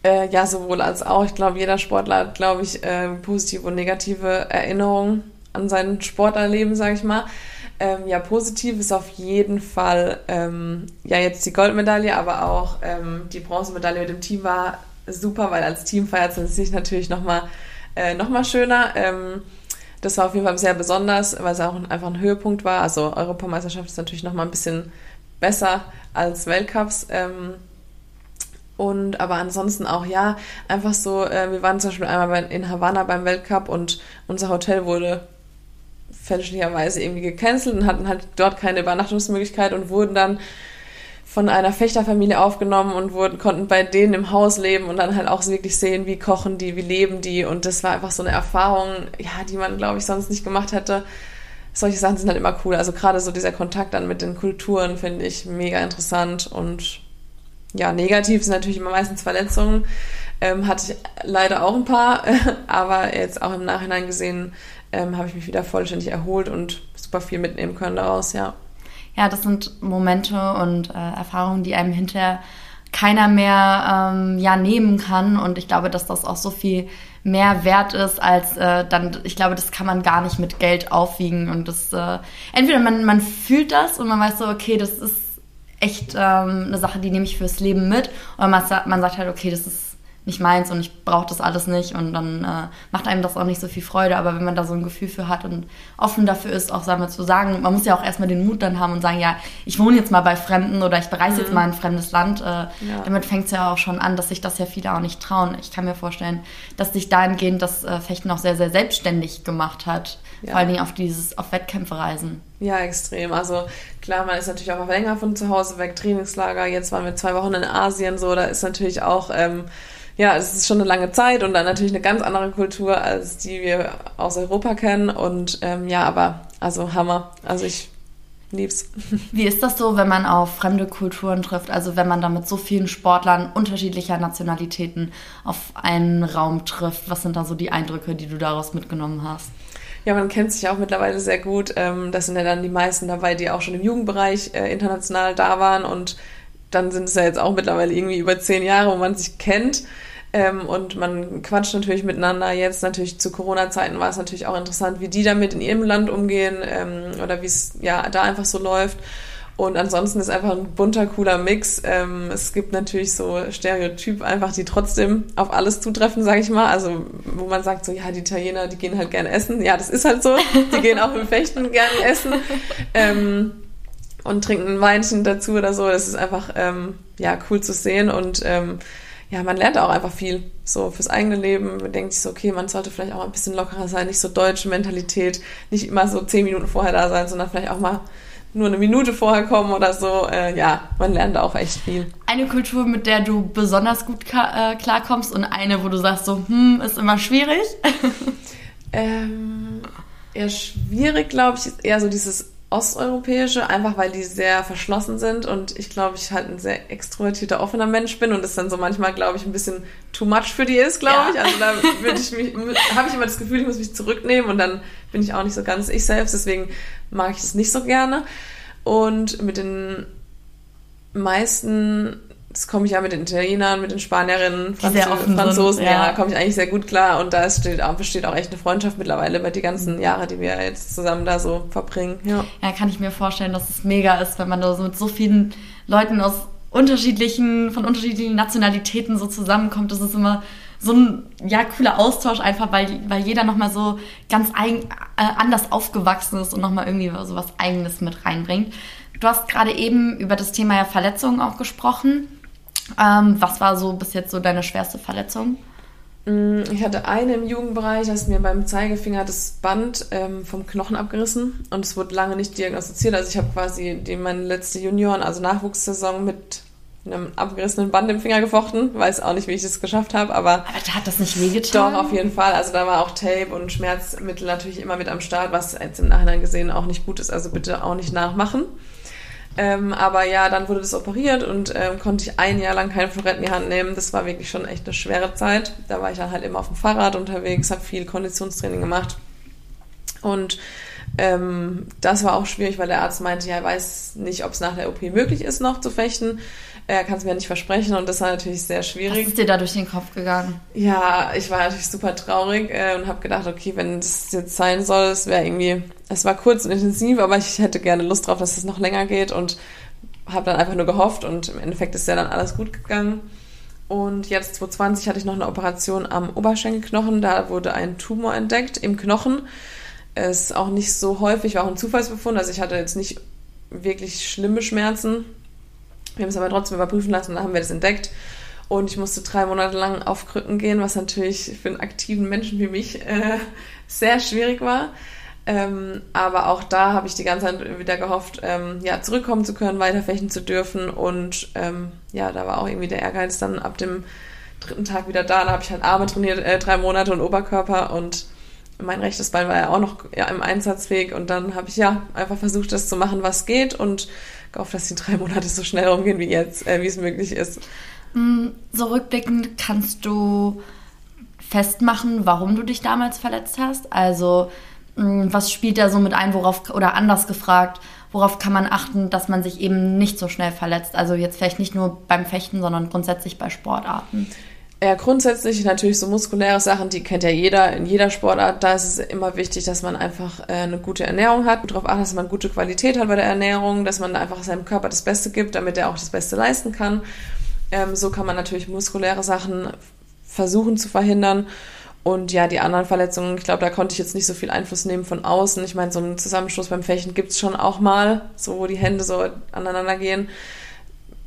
Äh, ja, sowohl als auch. Ich glaube, jeder Sportler hat, glaube ich, äh, positive und negative Erinnerungen an sein Sportlerleben, sage ich mal. Ähm, ja, positiv ist auf jeden Fall ähm, ja jetzt die Goldmedaille, aber auch ähm, die Bronzemedaille mit dem Team war super, weil als Team feiert es sich natürlich nochmal äh, noch schöner. Das war auf jeden Fall sehr besonders, weil es auch einfach ein Höhepunkt war. Also Europameisterschaft ist natürlich noch mal ein bisschen besser als Weltcups. Ähm, und aber ansonsten auch, ja, einfach so, äh, wir waren zum Beispiel einmal in Havanna beim Weltcup und unser Hotel wurde fälschlicherweise irgendwie gecancelt und hatten halt dort keine Übernachtungsmöglichkeit und wurden dann von einer Fechterfamilie aufgenommen und wurden, konnten bei denen im Haus leben und dann halt auch wirklich sehen, wie kochen die, wie leben die. Und das war einfach so eine Erfahrung, ja, die man, glaube ich, sonst nicht gemacht hätte. Solche Sachen sind halt immer cool. Also gerade so dieser Kontakt dann mit den Kulturen finde ich mega interessant und ja, negativ sind natürlich immer meistens Verletzungen. Ähm, hatte ich leider auch ein paar, (laughs) aber jetzt auch im Nachhinein gesehen ähm, habe ich mich wieder vollständig erholt und super viel mitnehmen können daraus, ja ja, das sind Momente und äh, Erfahrungen, die einem hinterher keiner mehr ähm, ja nehmen kann. Und ich glaube, dass das auch so viel mehr wert ist als äh, dann ich glaube, das kann man gar nicht mit Geld aufwiegen. Und das äh, entweder man man fühlt das und man weiß so okay, das ist echt ähm, eine Sache, die nehme ich fürs Leben mit. Oder man, man sagt halt okay, das ist nicht meins und ich brauche das alles nicht und dann äh, macht einem das auch nicht so viel Freude. Aber wenn man da so ein Gefühl für hat und offen dafür ist, auch sagen wir, zu sagen, man muss ja auch erstmal den Mut dann haben und sagen, ja, ich wohne jetzt mal bei Fremden oder ich bereise mhm. jetzt mal in ein fremdes Land. Äh, ja. Damit fängt es ja auch schon an, dass sich das ja viele auch nicht trauen. Ich kann mir vorstellen, dass sich dahingehend das äh, Fechten auch sehr, sehr selbstständig gemacht hat. Ja. Vor allen Dingen auf dieses, auf Wettkämpfe reisen. Ja, extrem. Also klar, man ist natürlich auch länger von zu Hause weg, Trainingslager. Jetzt waren wir zwei Wochen in Asien, so, da ist natürlich auch, ähm, ja, es ist schon eine lange Zeit und dann natürlich eine ganz andere Kultur, als die wir aus Europa kennen. Und ähm, ja, aber also Hammer. Also ich lieb's. (laughs) Wie ist das so, wenn man auf fremde Kulturen trifft? Also wenn man da mit so vielen Sportlern unterschiedlicher Nationalitäten auf einen Raum trifft? Was sind da so die Eindrücke, die du daraus mitgenommen hast? Ja, man kennt sich auch mittlerweile sehr gut. Ähm, das sind ja dann die meisten dabei, die auch schon im Jugendbereich äh, international da waren. Und dann sind es ja jetzt auch mittlerweile irgendwie über zehn Jahre, wo man sich kennt. Ähm, und man quatscht natürlich miteinander. Jetzt natürlich zu Corona-Zeiten war es natürlich auch interessant, wie die damit in ihrem Land umgehen ähm, oder wie es ja da einfach so läuft. Und ansonsten ist einfach ein bunter, cooler Mix. Ähm, es gibt natürlich so Stereotyp einfach, die trotzdem auf alles zutreffen, sage ich mal. Also wo man sagt so, ja, die Italiener, die gehen halt gerne essen. Ja, das ist halt so. Die gehen auch im Fechten gerne essen. (laughs) Ähm, und trinken ein Weinchen dazu oder so. Das ist einfach, ähm, ja, cool zu sehen und ähm, ja, man lernt auch einfach viel so fürs eigene Leben. Man denkt sich so, okay, man sollte vielleicht auch ein bisschen lockerer sein, nicht so deutsche Mentalität, nicht immer so zehn Minuten vorher da sein, sondern vielleicht auch mal nur eine Minute vorher kommen oder so. Äh, ja, man lernt auch echt viel. Eine Kultur, mit der du besonders gut äh, klarkommst und eine, wo du sagst so, hm, ist immer schwierig? (laughs) ähm, eher schwierig, glaube ich, ist eher so dieses osteuropäische, einfach weil die sehr verschlossen sind und ich glaube, ich halt ein sehr extrovertierter, offener Mensch bin und es dann so manchmal, glaube ich, ein bisschen too much für die ist, glaube ja. ich. Also da würde ich mich, habe ich immer das Gefühl, ich muss mich zurücknehmen und dann bin ich auch nicht so ganz ich selbst, deswegen mag ich das nicht so gerne. Und mit den meisten das komme ich ja mit den Italienern, mit den Spanierinnen, Franz Franzosen, sind, ja, ja komme ich eigentlich sehr gut klar und da steht auch, besteht auch echt eine Freundschaft mittlerweile über die ganzen Jahre, die wir jetzt zusammen da so verbringen. Ja, ja kann ich mir vorstellen, dass es mega ist, wenn man da so mit so vielen Leuten aus unterschiedlichen, von unterschiedlichen Nationalitäten so zusammenkommt. Das ist immer so ein ja, cooler Austausch einfach, weil, weil jeder nochmal so ganz eigen, äh, anders aufgewachsen ist und nochmal irgendwie so was Eigenes mit reinbringt. Du hast gerade eben über das Thema ja Verletzungen auch gesprochen. Ähm, was war so bis jetzt so deine schwerste Verletzung? Mm, ich hatte eine im Jugendbereich, da ist mir beim Zeigefinger das Band ähm, vom Knochen abgerissen und es wurde lange nicht diagnostiziert. Also ich habe quasi die, meine letzte Junioren, also Nachwuchssaison mit einem abgerissenen Band im Finger gefochten. Weiß auch nicht, wie ich das geschafft habe, aber. Aber da hat das nicht wehgetan? Doch, auf jeden Fall. Also da war auch Tape und Schmerzmittel natürlich immer mit am Start, was jetzt im Nachhinein gesehen auch nicht gut ist. Also bitte auch nicht nachmachen. Ähm, aber ja, dann wurde das operiert und ähm, konnte ich ein Jahr lang kein Florett in die Hand nehmen. Das war wirklich schon echt eine schwere Zeit. Da war ich dann halt immer auf dem Fahrrad unterwegs, habe viel Konditionstraining gemacht. Und ähm, das war auch schwierig, weil der Arzt meinte, ja, er weiß nicht, ob es nach der OP möglich ist, noch zu fechten. Er kann es mir nicht versprechen und das war natürlich sehr schwierig. Was ist dir da durch den Kopf gegangen? Ja, ich war natürlich super traurig äh, und habe gedacht, okay, wenn es jetzt sein soll, es wäre irgendwie, es war kurz und intensiv, aber ich hätte gerne Lust drauf, dass es noch länger geht und habe dann einfach nur gehofft und im Endeffekt ist ja dann alles gut gegangen. Und jetzt 2020 hatte ich noch eine Operation am Oberschenkelknochen, da wurde ein Tumor entdeckt im Knochen. Ist auch nicht so häufig, war auch ein Zufallsbefund, also ich hatte jetzt nicht wirklich schlimme Schmerzen, wir haben es aber trotzdem überprüfen lassen und dann haben wir das entdeckt. Und ich musste drei Monate lang auf Krücken gehen, was natürlich für einen aktiven Menschen wie mich äh, sehr schwierig war. Ähm, aber auch da habe ich die ganze Zeit wieder gehofft, ähm, ja, zurückkommen zu können, weiterfechten zu dürfen. Und ähm, ja, da war auch irgendwie der Ehrgeiz dann ab dem dritten Tag wieder da. Da habe ich halt Arme trainiert, äh, drei Monate und Oberkörper und mein rechtes Bein war ja auch noch ja, im Einsatzweg. Und dann habe ich ja einfach versucht, das zu machen, was geht und gehofft, dass die drei Monate so schnell rumgehen wie jetzt, äh, wie es möglich ist. Mm, so rückblickend kannst du festmachen, warum du dich damals verletzt hast? Also mm, was spielt da so mit ein, worauf, oder anders gefragt, worauf kann man achten, dass man sich eben nicht so schnell verletzt? Also jetzt vielleicht nicht nur beim Fechten, sondern grundsätzlich bei Sportarten. Ja, grundsätzlich natürlich so muskuläre Sachen, die kennt ja jeder in jeder Sportart. Da ist es immer wichtig, dass man einfach äh, eine gute Ernährung hat, darauf achtet, dass man gute Qualität hat bei der Ernährung, dass man einfach seinem Körper das Beste gibt, damit er auch das Beste leisten kann. Ähm, so kann man natürlich muskuläre Sachen versuchen zu verhindern. Und ja, die anderen Verletzungen, ich glaube, da konnte ich jetzt nicht so viel Einfluss nehmen von außen. Ich meine, so einen Zusammenstoß beim Fechten gibt's schon auch mal, so wo die Hände so aneinander gehen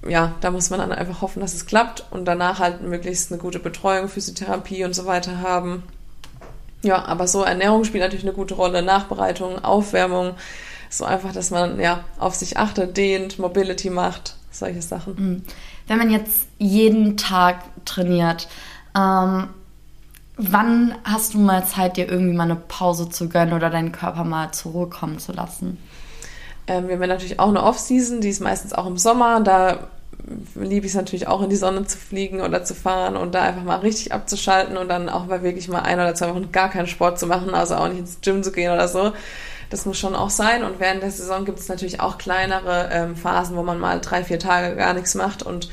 ja, da muss man dann einfach hoffen, dass es klappt und danach halt möglichst eine gute Betreuung, Physiotherapie und so weiter haben. Ja, aber so Ernährung spielt natürlich eine gute Rolle. Nachbereitung, Aufwärmung. So einfach, dass man ja auf sich achtet, dehnt, Mobility macht, solche Sachen. Mhm. Wenn man jetzt jeden Tag trainiert, ähm, wann hast du mal Zeit, dir irgendwie mal eine Pause zu gönnen oder deinen Körper mal zur Ruhe kommen zu lassen? Ähm, wir haben natürlich auch eine Off-Season, die ist meistens auch im Sommer. Da liebe ich es natürlich auch in die Sonne zu fliegen oder zu fahren und da einfach mal richtig abzuschalten und dann auch mal wirklich mal ein oder zwei Wochen gar keinen Sport zu machen, also auch nicht ins Gym zu gehen oder so. Das muss schon auch sein. Und während der Saison gibt es natürlich auch kleinere ähm, Phasen, wo man mal drei, vier Tage gar nichts macht. Und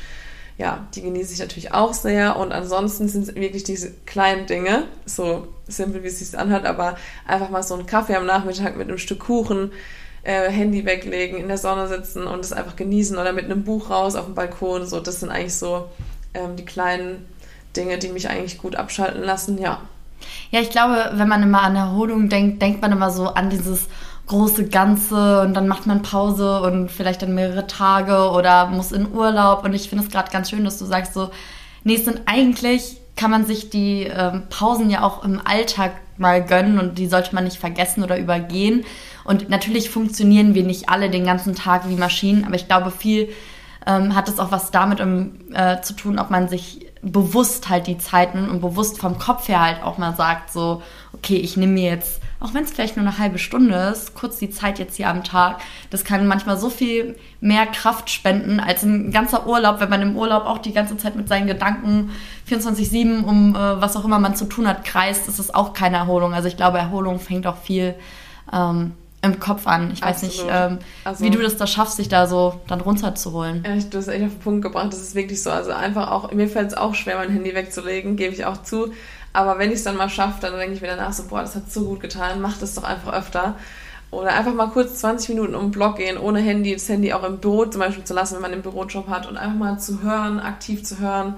ja, die genieße ich natürlich auch sehr. Und ansonsten sind es wirklich diese kleinen Dinge, so simpel wie es sich anhört, aber einfach mal so einen Kaffee am Nachmittag mit einem Stück Kuchen, äh, Handy weglegen, in der Sonne sitzen und es einfach genießen oder mit einem Buch raus auf dem Balkon. So, das sind eigentlich so ähm, die kleinen Dinge, die mich eigentlich gut abschalten lassen, ja. Ja, ich glaube, wenn man immer an Erholung denkt, denkt man immer so an dieses große Ganze und dann macht man Pause und vielleicht dann mehrere Tage oder muss in Urlaub. Und ich finde es gerade ganz schön, dass du sagst so, nee, es sind eigentlich kann man sich die ähm, Pausen ja auch im Alltag mal gönnen und die sollte man nicht vergessen oder übergehen. Und natürlich funktionieren wir nicht alle den ganzen Tag wie Maschinen, aber ich glaube, viel ähm, hat es auch was damit um, äh, zu tun, ob man sich bewusst halt die Zeiten und bewusst vom Kopf her halt auch mal sagt, so, okay, ich nehme mir jetzt, auch wenn es vielleicht nur eine halbe Stunde ist, kurz die Zeit jetzt hier am Tag. Das kann manchmal so viel mehr Kraft spenden als ein ganzer Urlaub, wenn man im Urlaub auch die ganze Zeit mit seinen Gedanken 24-7 um äh, was auch immer man zu tun hat kreist, ist es auch keine Erholung. Also ich glaube, Erholung fängt auch viel ähm, im Kopf an. Ich weiß Absolut. nicht, ähm, also, wie du das da schaffst, dich da so dann runterzuholen. Ja, du hast echt auf den Punkt gebracht. Das ist wirklich so. Also einfach auch, mir fällt es auch schwer, mein Handy wegzulegen, gebe ich auch zu. Aber wenn ich es dann mal schaffe, dann denke ich mir danach so, boah, das hat so gut getan, mach das doch einfach öfter. Oder einfach mal kurz 20 Minuten um den Block gehen, ohne Handy, das Handy auch im Büro zum Beispiel zu lassen, wenn man einen Bürojob hat und einfach mal zu hören, aktiv zu hören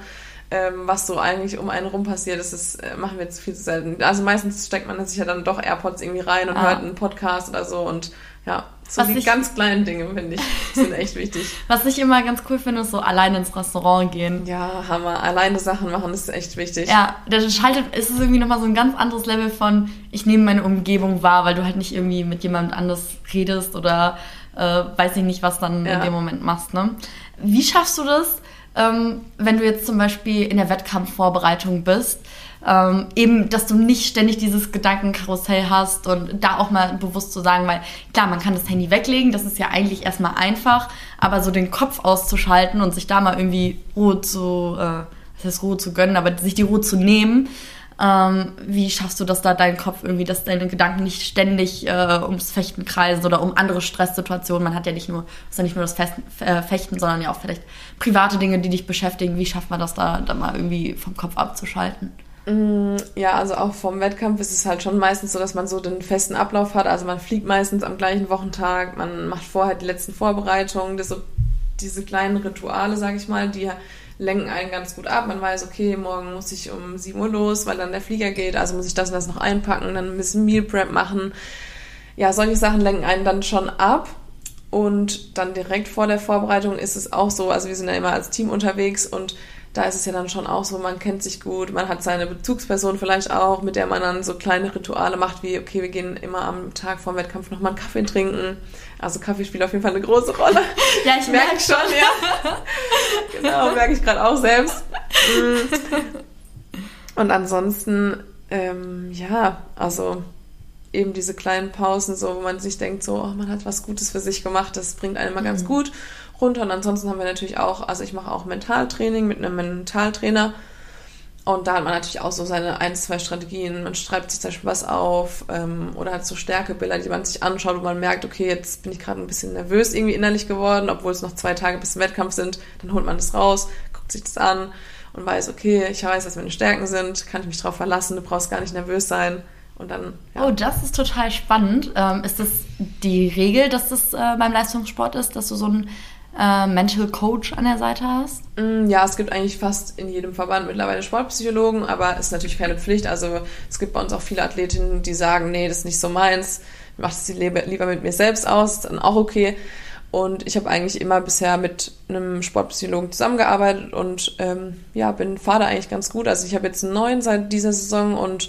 ähm, was so eigentlich um einen rum passiert. Das ist, äh, machen wir jetzt viel zu selten. Also meistens steckt man sich ja dann doch AirPods irgendwie rein und ah. hört einen Podcast oder so und ja, so was die ich, ganz kleinen Dinge, finde ich, sind echt (laughs) wichtig. Was ich immer ganz cool finde, ist so alleine ins Restaurant gehen. Ja, Hammer. Alleine Sachen machen ist echt wichtig. Ja, da schaltet, ist es irgendwie nochmal so ein ganz anderes Level von, ich nehme meine Umgebung wahr, weil du halt nicht irgendwie mit jemand anders redest oder äh, weiß ich nicht, was dann ja. in dem Moment machst. Ne? Wie schaffst du das, ähm, wenn du jetzt zum Beispiel in der Wettkampfvorbereitung bist, ähm, eben, dass du nicht ständig dieses Gedankenkarussell hast und da auch mal bewusst zu sagen, weil klar, man kann das Handy weglegen, das ist ja eigentlich erstmal einfach, aber so den Kopf auszuschalten und sich da mal irgendwie Ruhe zu, äh, das heißt Ruhe zu gönnen, aber sich die Ruhe zu nehmen, ähm, wie schaffst du das da, deinen Kopf irgendwie, dass deine Gedanken nicht ständig äh, ums Fechten kreisen oder um andere Stresssituationen? Man hat ja nicht nur, ist ja nicht nur das äh, Fechten, sondern ja auch vielleicht private Dinge, die dich beschäftigen. Wie schafft man das da, da mal irgendwie vom Kopf abzuschalten? Mm, ja, also auch vom Wettkampf ist es halt schon meistens so, dass man so den festen Ablauf hat. Also man fliegt meistens am gleichen Wochentag, man macht vorher die letzten Vorbereitungen, das so, diese kleinen Rituale, sag ich mal, die lenken einen ganz gut ab. Man weiß, okay, morgen muss ich um 7 Uhr los, weil dann der Flieger geht, also muss ich das und das noch einpacken, dann ein bisschen Meal Prep machen. Ja, solche Sachen lenken einen dann schon ab. Und dann direkt vor der Vorbereitung ist es auch so, also wir sind ja immer als Team unterwegs und da ist es ja dann schon auch so, man kennt sich gut, man hat seine Bezugsperson vielleicht auch, mit der man dann so kleine Rituale macht, wie, okay, wir gehen immer am Tag vor dem Wettkampf nochmal einen Kaffee trinken. Also Kaffee spielt auf jeden Fall eine große Rolle. ja, ich (laughs) merke merk schon, ja. (laughs) genau, merke ich gerade auch selbst. Und ansonsten, ähm, ja, also eben diese kleinen Pausen, so wo man sich denkt, so, oh, man hat was Gutes für sich gemacht, das bringt einen immer mhm. ganz gut runter. Und ansonsten haben wir natürlich auch, also ich mache auch Mentaltraining mit einem Mentaltrainer. Und da hat man natürlich auch so seine ein, zwei Strategien. Man schreibt sich zum Beispiel was auf ähm, oder hat so Stärkebilder, die man sich anschaut, wo man merkt, okay, jetzt bin ich gerade ein bisschen nervös irgendwie innerlich geworden, obwohl es noch zwei Tage bis zum Wettkampf sind. Dann holt man das raus, guckt sich das an und weiß, okay, ich weiß, was meine Stärken sind, kann ich mich darauf verlassen, du brauchst gar nicht nervös sein. Und dann, ja. Oh, das ist total spannend. Ähm, ist das die Regel, dass das äh, beim Leistungssport ist, dass du so ein äh, Mental Coach an der Seite hast? Mm, ja, es gibt eigentlich fast in jedem Verband mittlerweile Sportpsychologen, aber ist natürlich keine Pflicht. Also es gibt bei uns auch viele Athletinnen, die sagen, nee, das ist nicht so meins, ich mache das lieber mit mir selbst aus, ist dann auch okay. Und ich habe eigentlich immer bisher mit einem Sportpsychologen zusammengearbeitet und ähm, ja, bin fahre eigentlich ganz gut. Also ich habe jetzt einen neuen seit dieser Saison und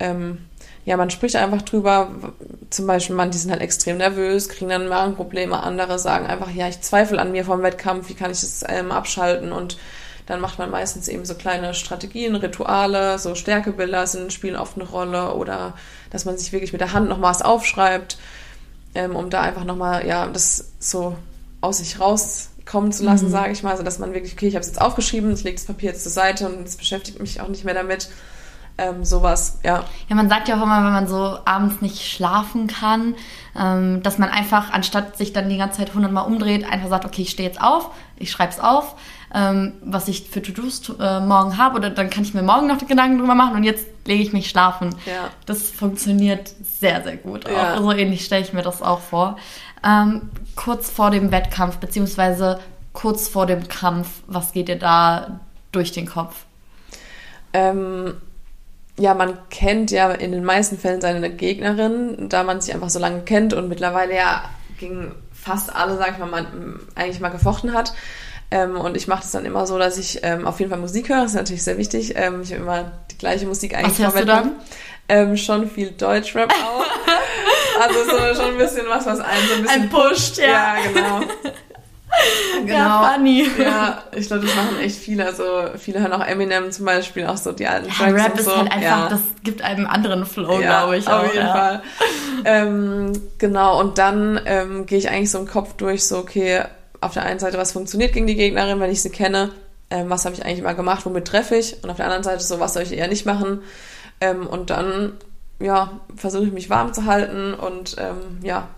ähm, ja, man spricht einfach drüber. Zum Beispiel, manche sind halt extrem nervös, kriegen dann Magenprobleme. Andere sagen einfach, ja, ich zweifle an mir vom Wettkampf, wie kann ich das ähm, abschalten? Und dann macht man meistens eben so kleine Strategien, Rituale, so Stärkebilder sind, spielen oft eine Rolle oder dass man sich wirklich mit der Hand noch was aufschreibt, ähm, um da einfach nochmal, ja, das so aus sich rauskommen zu lassen, mhm. sage ich mal. Also, dass man wirklich, okay, ich habe es jetzt aufgeschrieben, ich lege das Papier jetzt zur Seite und es beschäftigt mich auch nicht mehr damit. Ähm, sowas, ja. Ja, man sagt ja auch immer, wenn man so abends nicht schlafen kann, ähm, dass man einfach, anstatt sich dann die ganze Zeit hundertmal umdreht, einfach sagt, okay, ich stehe jetzt auf, ich schreibe es auf, ähm, was ich für To-Dos äh, morgen habe oder dann kann ich mir morgen noch die Gedanken drüber machen und jetzt lege ich mich schlafen. Ja. Das funktioniert sehr, sehr gut. Ja. Auch. So ähnlich stelle ich mir das auch vor. Ähm, kurz vor dem Wettkampf, beziehungsweise kurz vor dem Kampf, was geht dir da durch den Kopf? Ähm, ja, man kennt ja in den meisten Fällen seine Gegnerin, da man sich einfach so lange kennt und mittlerweile ja gegen fast alle, sag ich mal, man eigentlich mal gefochten hat. Ähm, und ich mache das dann immer so, dass ich ähm, auf jeden Fall Musik höre. Das ist natürlich sehr wichtig. Ähm, ich habe immer die gleiche Musik eigentlich was hörst du dann? Ähm, schon viel Deutschrap auch. (laughs) also so schon ein bisschen was, was einen so ein bisschen ein pusht. Ja, ja genau. Genau. Ja, funny. Ja, ich glaube, das machen echt viele. Also viele hören auch Eminem zum Beispiel, auch so die alten ja, Tracks Rap und so. ist halt einfach, ja. das gibt einem anderen Flow, ja, glaube ich. Auf auch, jeden Fall. Ähm, genau, und dann ähm, gehe ich eigentlich so im Kopf durch, so, okay, auf der einen Seite, was funktioniert gegen die Gegnerin, wenn ich sie kenne, ähm, was habe ich eigentlich immer gemacht, womit treffe ich und auf der anderen Seite so, was soll ich eher nicht machen ähm, und dann, ja, versuche ich mich warm zu halten und ähm, ja,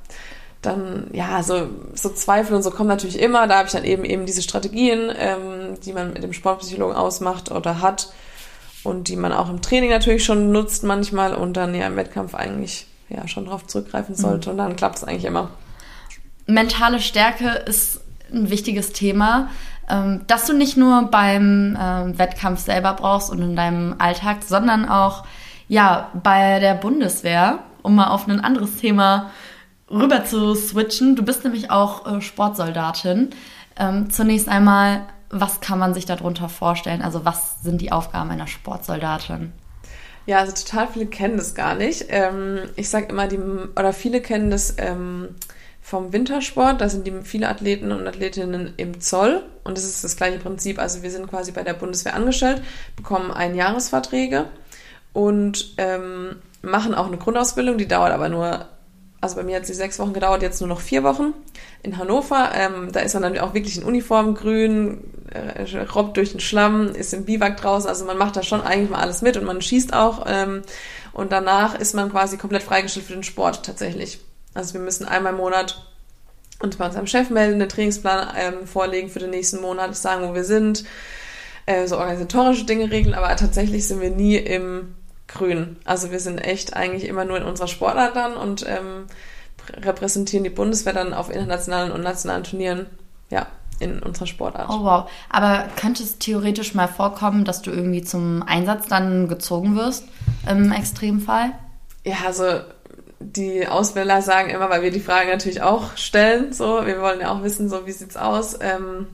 dann, ja, so, so Zweifel und so kommen natürlich immer, da habe ich dann eben eben diese Strategien, ähm, die man mit dem Sportpsychologen ausmacht oder hat und die man auch im Training natürlich schon nutzt manchmal und dann ja im Wettkampf eigentlich ja schon drauf zurückgreifen sollte mhm. und dann klappt es eigentlich immer. Mentale Stärke ist ein wichtiges Thema, ähm, dass du nicht nur beim ähm, Wettkampf selber brauchst und in deinem Alltag, sondern auch ja bei der Bundeswehr, um mal auf ein anderes Thema rüber zu switchen. Du bist nämlich auch äh, Sportsoldatin. Ähm, zunächst einmal, was kann man sich darunter vorstellen? Also was sind die Aufgaben einer Sportsoldatin? Ja, also total viele kennen das gar nicht. Ähm, ich sage immer, die oder viele kennen das ähm, vom Wintersport. Da sind die viele Athleten und Athletinnen im Zoll. Und das ist das gleiche Prinzip. Also wir sind quasi bei der Bundeswehr angestellt, bekommen Einjahresverträge und ähm, machen auch eine Grundausbildung. Die dauert aber nur, also bei mir hat sie sechs Wochen gedauert, jetzt nur noch vier Wochen. In Hannover, ähm, da ist man dann auch wirklich in Uniform, grün, äh, robbt durch den Schlamm, ist im Biwak draußen. Also man macht da schon eigentlich mal alles mit und man schießt auch. Ähm, und danach ist man quasi komplett freigestellt für den Sport tatsächlich. Also wir müssen einmal im Monat uns bei unserem Chef melden, einen Trainingsplan ähm, vorlegen für den nächsten Monat, sagen, wo wir sind, äh, so organisatorische Dinge regeln, aber tatsächlich sind wir nie im Grün. Also wir sind echt eigentlich immer nur in unserer Sportart dann und ähm, repräsentieren die Bundeswehr dann auf internationalen und nationalen Turnieren, ja, in unserer Sportart. Oh wow. Aber könnte es theoretisch mal vorkommen, dass du irgendwie zum Einsatz dann gezogen wirst im Extremfall? Ja, also die Ausbilder sagen immer, weil wir die Frage natürlich auch stellen, so, wir wollen ja auch wissen, so, wie sieht's aus? Ähm,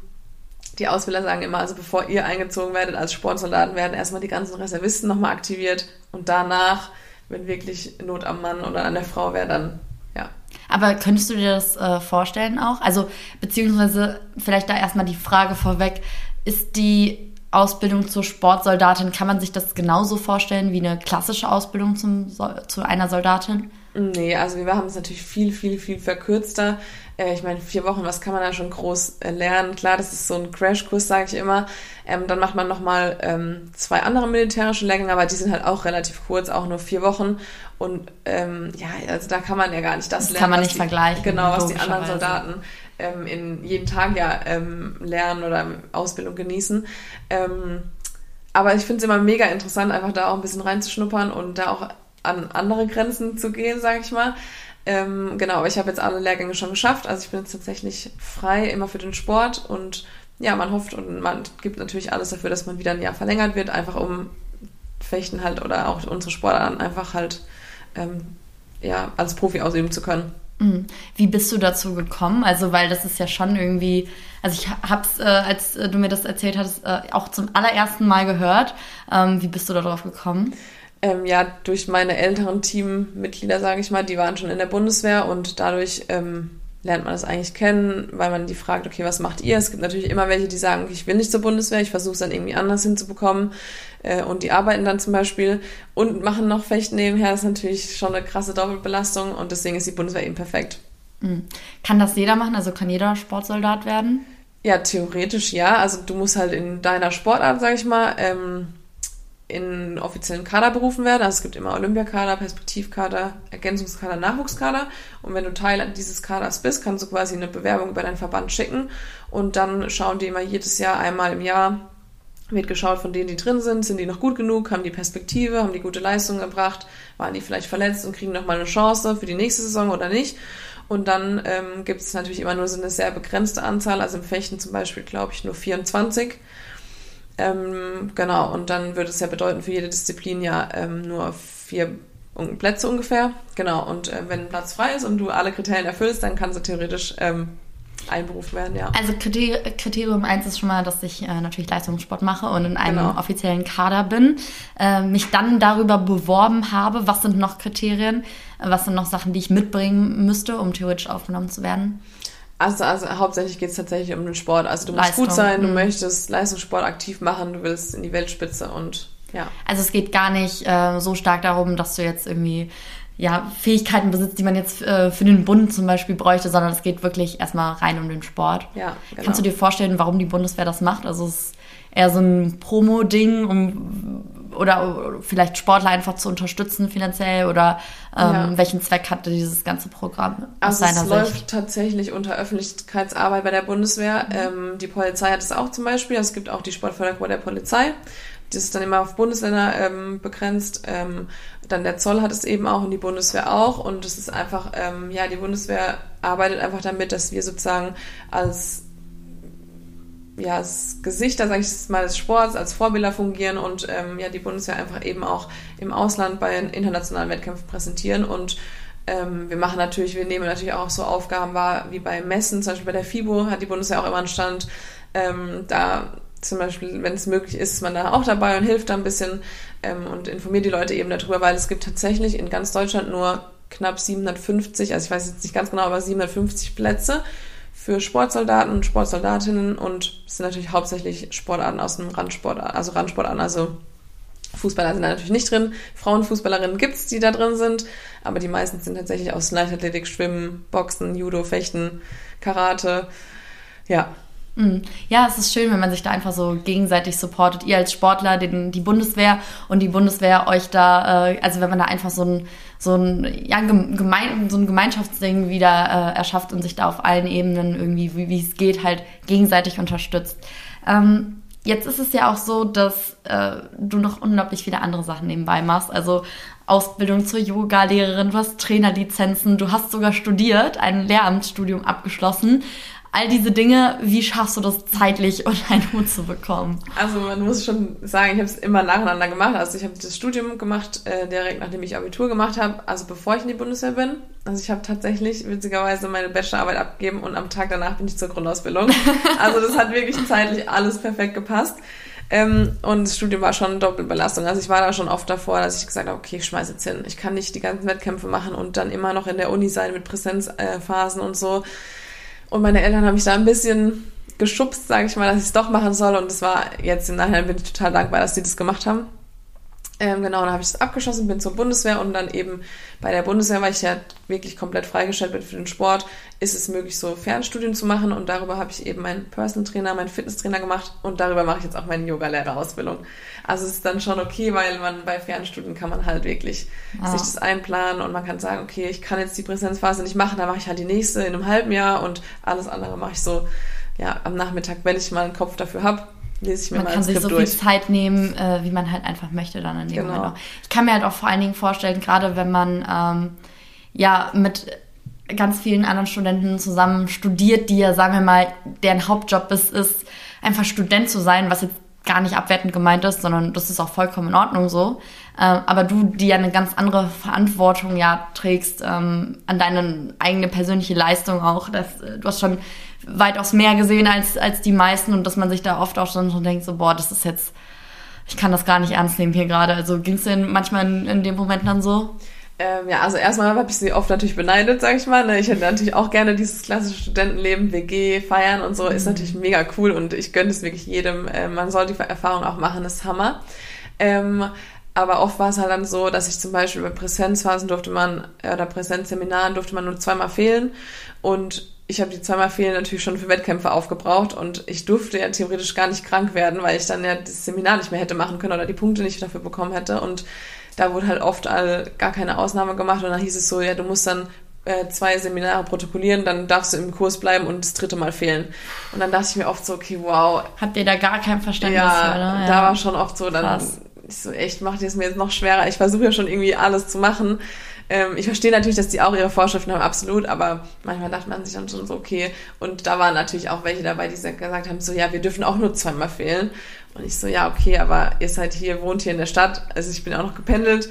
die Ausbilder sagen immer, also bevor ihr eingezogen werdet als Sportsoldaten, werden erstmal die ganzen Reservisten nochmal aktiviert und danach, wenn wirklich Not am Mann oder an der Frau wäre, dann ja. Aber könntest du dir das äh, vorstellen auch? Also, beziehungsweise vielleicht da erstmal die Frage vorweg, ist die Ausbildung zur Sportsoldatin, kann man sich das genauso vorstellen wie eine klassische Ausbildung zum, zu einer Soldatin? Nee, also wir haben es natürlich viel, viel, viel verkürzter. Äh, ich meine, vier Wochen, was kann man da schon groß äh, lernen? Klar, das ist so ein Crashkurs, sage ich immer. Ähm, dann macht man nochmal ähm, zwei andere militärische Lehrgänge, aber die sind halt auch relativ kurz, auch nur vier Wochen. Und ähm, ja, also da kann man ja gar nicht das, das lernen. Kann man nicht die, vergleichen. Genau, was die anderen Soldaten ähm, in jeden Tag ja ähm, lernen oder Ausbildung genießen. Ähm, aber ich finde es immer mega interessant, einfach da auch ein bisschen reinzuschnuppern und da auch an andere Grenzen zu gehen, sage ich mal. Ähm, genau, aber ich habe jetzt alle Lehrgänge schon geschafft. Also ich bin jetzt tatsächlich frei immer für den Sport und ja, man hofft und man gibt natürlich alles dafür, dass man wieder ein Jahr verlängert wird, einfach um Fechten halt oder auch unsere Sportarten einfach halt ähm, ja, als Profi ausüben zu können. Mhm. Wie bist du dazu gekommen? Also, weil das ist ja schon irgendwie, also ich hab's, äh, als du mir das erzählt hattest, äh, auch zum allerersten Mal gehört. Ähm, wie bist du darauf gekommen? Ähm, ja, durch meine älteren Teammitglieder, sage ich mal, die waren schon in der Bundeswehr und dadurch ähm, lernt man das eigentlich kennen, weil man die fragt, okay, was macht ihr? Es gibt natürlich immer welche, die sagen, ich will nicht zur Bundeswehr, ich versuche es dann irgendwie anders hinzubekommen. Äh, und die arbeiten dann zum Beispiel und machen noch Fechten nebenher. Das ist natürlich schon eine krasse Doppelbelastung und deswegen ist die Bundeswehr eben perfekt. Mhm. Kann das jeder machen? Also kann jeder Sportsoldat werden? Ja, theoretisch ja. Also du musst halt in deiner Sportart, sag ich mal, ähm, in offiziellen Kader berufen werden. Also es gibt immer Olympiakader, Perspektivkader, Ergänzungskader, Nachwuchskader. Und wenn du Teil dieses Kaders bist, kannst du quasi eine Bewerbung über deinen Verband schicken. Und dann schauen die immer jedes Jahr einmal im Jahr, wird geschaut von denen, die drin sind, sind die noch gut genug, haben die Perspektive, haben die gute Leistung gebracht, waren die vielleicht verletzt und kriegen nochmal eine Chance für die nächste Saison oder nicht. Und dann ähm, gibt es natürlich immer nur so eine sehr begrenzte Anzahl, also im Fechten zum Beispiel, glaube ich, nur 24. Ähm, genau, und dann würde es ja bedeuten, für jede Disziplin ja ähm, nur vier Plätze ungefähr. Genau, und äh, wenn ein Platz frei ist und du alle Kriterien erfüllst, dann kannst du theoretisch ähm, einberufen werden, ja. Also Kriterium 1 ist schon mal, dass ich äh, natürlich Leistungssport mache und in einem genau. offiziellen Kader bin. Äh, mich dann darüber beworben habe, was sind noch Kriterien, was sind noch Sachen, die ich mitbringen müsste, um theoretisch aufgenommen zu werden. Also, also hauptsächlich geht es tatsächlich um den Sport. Also du musst Leistung. gut sein, du mhm. möchtest Leistungssport aktiv machen, du willst in die Weltspitze und ja. Also es geht gar nicht äh, so stark darum, dass du jetzt irgendwie ja, Fähigkeiten besitzt, die man jetzt äh, für den Bund zum Beispiel bräuchte, sondern es geht wirklich erstmal rein um den Sport. Ja, genau. Kannst du dir vorstellen, warum die Bundeswehr das macht? Also es ist eher so ein Promo-Ding, um oder vielleicht Sportler einfach zu unterstützen finanziell oder ähm, ja. welchen Zweck hatte dieses ganze Programm aus also seiner es Sicht? läuft tatsächlich unter Öffentlichkeitsarbeit bei der Bundeswehr. Mhm. Ähm, die Polizei hat es auch zum Beispiel. Es gibt auch die Sportförderquote der Polizei. Das ist dann immer auf Bundesländer ähm, begrenzt. Ähm, dann der Zoll hat es eben auch und die Bundeswehr auch. Und es ist einfach, ähm, ja, die Bundeswehr arbeitet einfach damit, dass wir sozusagen als ja, als Gesichter, sage ich mal, des Sports, als Vorbilder fungieren und ähm, ja, die Bundeswehr einfach eben auch im Ausland bei internationalen Wettkämpfen präsentieren. Und ähm, wir machen natürlich, wir nehmen natürlich auch so Aufgaben wahr, wie bei Messen, zum Beispiel bei der FIBO hat die Bundeswehr auch immer einen Stand. Ähm, da zum Beispiel, wenn es möglich ist, ist man da auch dabei und hilft da ein bisschen ähm, und informiert die Leute eben darüber, weil es gibt tatsächlich in ganz Deutschland nur knapp 750, also ich weiß jetzt nicht ganz genau, aber 750 Plätze für Sportsoldaten und Sportsoldatinnen und es sind natürlich hauptsächlich Sportarten aus dem Randsport, also Randsportarten, also Fußballer sind da natürlich nicht drin. Frauenfußballerinnen gibt es, die da drin sind, aber die meisten sind tatsächlich aus Leichtathletik, Schwimmen, Boxen, Judo, Fechten, Karate. Ja, Mhm. Ja, es ist schön, wenn man sich da einfach so gegenseitig supportet. Ihr als Sportler, den, die Bundeswehr und die Bundeswehr euch da, äh, also wenn man da einfach so ein, so ein, ja, gemein, so ein Gemeinschaftsding wieder äh, erschafft und sich da auf allen Ebenen irgendwie, wie, wie es geht, halt gegenseitig unterstützt. Ähm, jetzt ist es ja auch so, dass äh, du noch unglaublich viele andere Sachen nebenbei machst. Also Ausbildung zur Yoga-Lehrerin, du hast Trainerlizenzen, du hast sogar studiert, ein Lehramtsstudium abgeschlossen all diese Dinge, wie schaffst du das zeitlich (laughs) unter einen Hut zu bekommen? Also man muss schon sagen, ich habe es immer nacheinander gemacht. Also ich habe das Studium gemacht, äh, direkt nachdem ich Abitur gemacht habe, also bevor ich in die Bundeswehr bin. Also ich habe tatsächlich witzigerweise meine Bachelorarbeit abgegeben und am Tag danach bin ich zur Grundausbildung. (laughs) Also das hat wirklich zeitlich alles perfekt gepasst. Ähm, und das Studium war schon eine Doppelbelastung. Also ich war da schon oft davor, dass ich gesagt habe, okay, ich schmeiße jetzt hin. Ich kann nicht die ganzen Wettkämpfe machen und dann immer noch in der Uni sein mit Präsenzphasen und so. Und meine Eltern haben mich da ein bisschen geschubst, sage ich mal, dass ich es doch machen soll. Und es war jetzt im Nachhinein bin ich total dankbar, dass sie das gemacht haben. Ähm, genau, dann habe ich es abgeschlossen, bin zur Bundeswehr und dann eben bei der Bundeswehr, weil ich ja wirklich komplett freigestellt bin für den Sport, ist es möglich, so Fernstudien zu machen und darüber habe ich eben meinen Personal Trainer, meinen Fitnesstrainer gemacht und darüber mache ich jetzt auch meine Yoga-Lehrerausbildung. Also es ist dann schon okay, weil man bei Fernstudien kann man halt wirklich ah. sich das einplanen und man kann sagen, okay, ich kann jetzt die Präsenzphase nicht machen, dann mache ich halt die nächste in einem halben Jahr und alles andere mache ich so ja am Nachmittag, wenn ich mal einen Kopf dafür habe lese ich mir man mal kann sich so durch. viel Zeit nehmen, äh, wie man halt einfach möchte dann in dem genau. Moment. Auch. Ich kann mir halt auch vor allen Dingen vorstellen, gerade wenn man ähm, ja mit ganz vielen anderen Studenten zusammen studiert, die ja, sagen wir mal, deren Hauptjob ist, ist einfach Student zu sein, was jetzt gar nicht abwertend gemeint ist, sondern das ist auch vollkommen in Ordnung so. Ähm, aber du, die ja eine ganz andere Verantwortung ja trägst ähm, an deine eigene persönliche Leistung auch, das, äh, du hast schon weitaus mehr gesehen als, als die meisten und dass man sich da oft auch schon so denkt, so, boah, das ist jetzt, ich kann das gar nicht ernst nehmen hier gerade. Also ging es denn manchmal in, in dem Moment dann so? Ähm, ja, also erstmal habe ich sie oft natürlich beneidet, sag ich mal. Ne? Ich hätte natürlich auch gerne dieses klassische Studentenleben, WG, feiern und so. Mhm. Ist natürlich mega cool und ich gönne es wirklich jedem. Äh, man soll die Erfahrung auch machen, das ist Hammer. Ähm, aber oft war es halt dann so, dass ich zum Beispiel bei Präsenzphasen durfte man, äh, oder Präsenzseminaren durfte man nur zweimal fehlen. Und ich habe die zweimal fehlen natürlich schon für Wettkämpfe aufgebraucht und ich durfte ja theoretisch gar nicht krank werden, weil ich dann ja das Seminar nicht mehr hätte machen können oder die Punkte nicht dafür bekommen hätte. Und da wurde halt oft all, gar keine Ausnahme gemacht und dann hieß es so, ja, du musst dann äh, zwei Seminare protokollieren, dann darfst du im Kurs bleiben und das dritte Mal fehlen. Und dann dachte ich mir oft so, okay, wow. Habt ihr da gar kein Verständnis ja, für, oder? Ja, da war schon oft so, dann Krass. ich so, echt, macht es mir jetzt noch schwerer. Ich versuche ja schon irgendwie alles zu machen. Ähm, ich verstehe natürlich, dass die auch ihre Vorschriften haben, absolut, aber manchmal dachte man sich dann schon so, okay. Und da waren natürlich auch welche dabei, die gesagt haben, so, ja, wir dürfen auch nur zweimal fehlen. Und ich so, ja, okay, aber ihr seid hier, wohnt hier in der Stadt. Also ich bin auch noch gependelt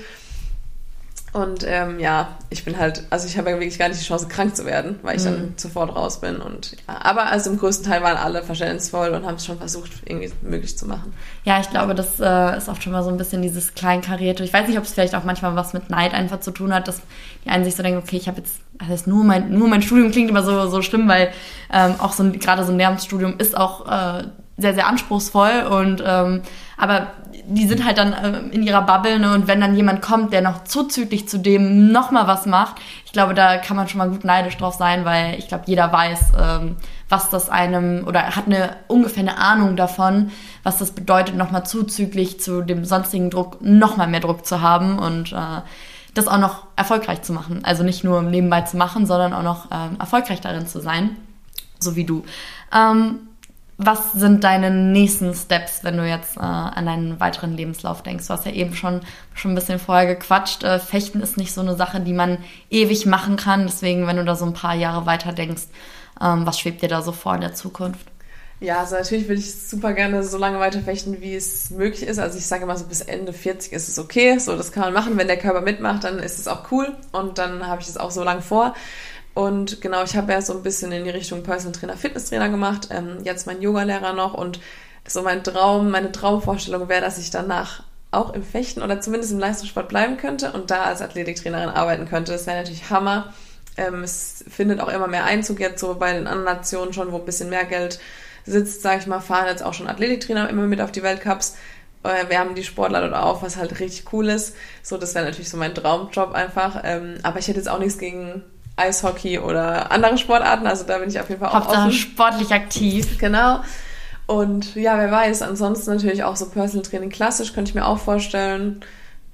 und ähm, ja, ich bin halt, also ich habe ja wirklich gar nicht die Chance, krank zu werden, weil ich mhm. dann sofort raus bin. Und ja, aber also im größten Teil waren alle verständnisvoll und haben es schon versucht, irgendwie möglich zu machen. Ja, ich glaube, das äh, ist oft schon mal so ein bisschen dieses kleinkarierte. Ich weiß nicht, ob es vielleicht auch manchmal was mit Neid einfach zu tun hat, dass die einen sich so denken, okay, ich habe jetzt, also nur mein, nur mein Studium klingt immer so, so schlimm, weil ähm, auch so gerade so ein Lehramtsstudium ist auch äh, sehr, sehr anspruchsvoll und ähm, aber die sind halt dann äh, in ihrer Bubble ne? und wenn dann jemand kommt, der noch zuzüglich zu dem nochmal was macht, ich glaube, da kann man schon mal gut neidisch drauf sein, weil ich glaube, jeder weiß, ähm, was das einem oder hat eine ungefähr eine Ahnung davon, was das bedeutet, nochmal zuzüglich zu dem sonstigen Druck nochmal mehr Druck zu haben und äh, das auch noch erfolgreich zu machen. Also nicht nur nebenbei zu machen, sondern auch noch ähm, erfolgreich darin zu sein, so wie du. Ähm, was sind deine nächsten Steps, wenn du jetzt äh, an deinen weiteren Lebenslauf denkst? Du hast ja eben schon, schon ein bisschen vorher gequatscht. Äh, Fechten ist nicht so eine Sache, die man ewig machen kann. Deswegen, wenn du da so ein paar Jahre weiter denkst, ähm, was schwebt dir da so vor in der Zukunft? Ja, also natürlich will ich super gerne so lange weiter fechten, wie es möglich ist. Also ich sage immer so bis Ende 40 ist es okay. So, das kann man machen. Wenn der Körper mitmacht, dann ist es auch cool. Und dann habe ich es auch so lange vor. Und genau, ich habe ja so ein bisschen in die Richtung Personal Trainer, Fitness Trainer gemacht, ähm, jetzt mein Yoga-Lehrer noch und so mein Traum, meine Traumvorstellung wäre, dass ich danach auch im Fechten oder zumindest im Leistungssport bleiben könnte und da als Athletiktrainerin arbeiten könnte. Das wäre natürlich Hammer. Ähm, es findet auch immer mehr Einzug jetzt so bei den anderen Nationen schon, wo ein bisschen mehr Geld sitzt, sage ich mal, fahren jetzt auch schon Athletiktrainer immer mit auf die Weltcups. Äh, wir haben die Sportler dort auch, was halt richtig cool ist. So, das wäre natürlich so mein Traumjob einfach. Ähm, aber ich hätte jetzt auch nichts gegen Eishockey oder andere Sportarten. Also da bin ich auf jeden Fall auch Hauptsache offen. sportlich aktiv. Genau. Und ja, wer weiß, ansonsten natürlich auch so Personal Training klassisch, könnte ich mir auch vorstellen.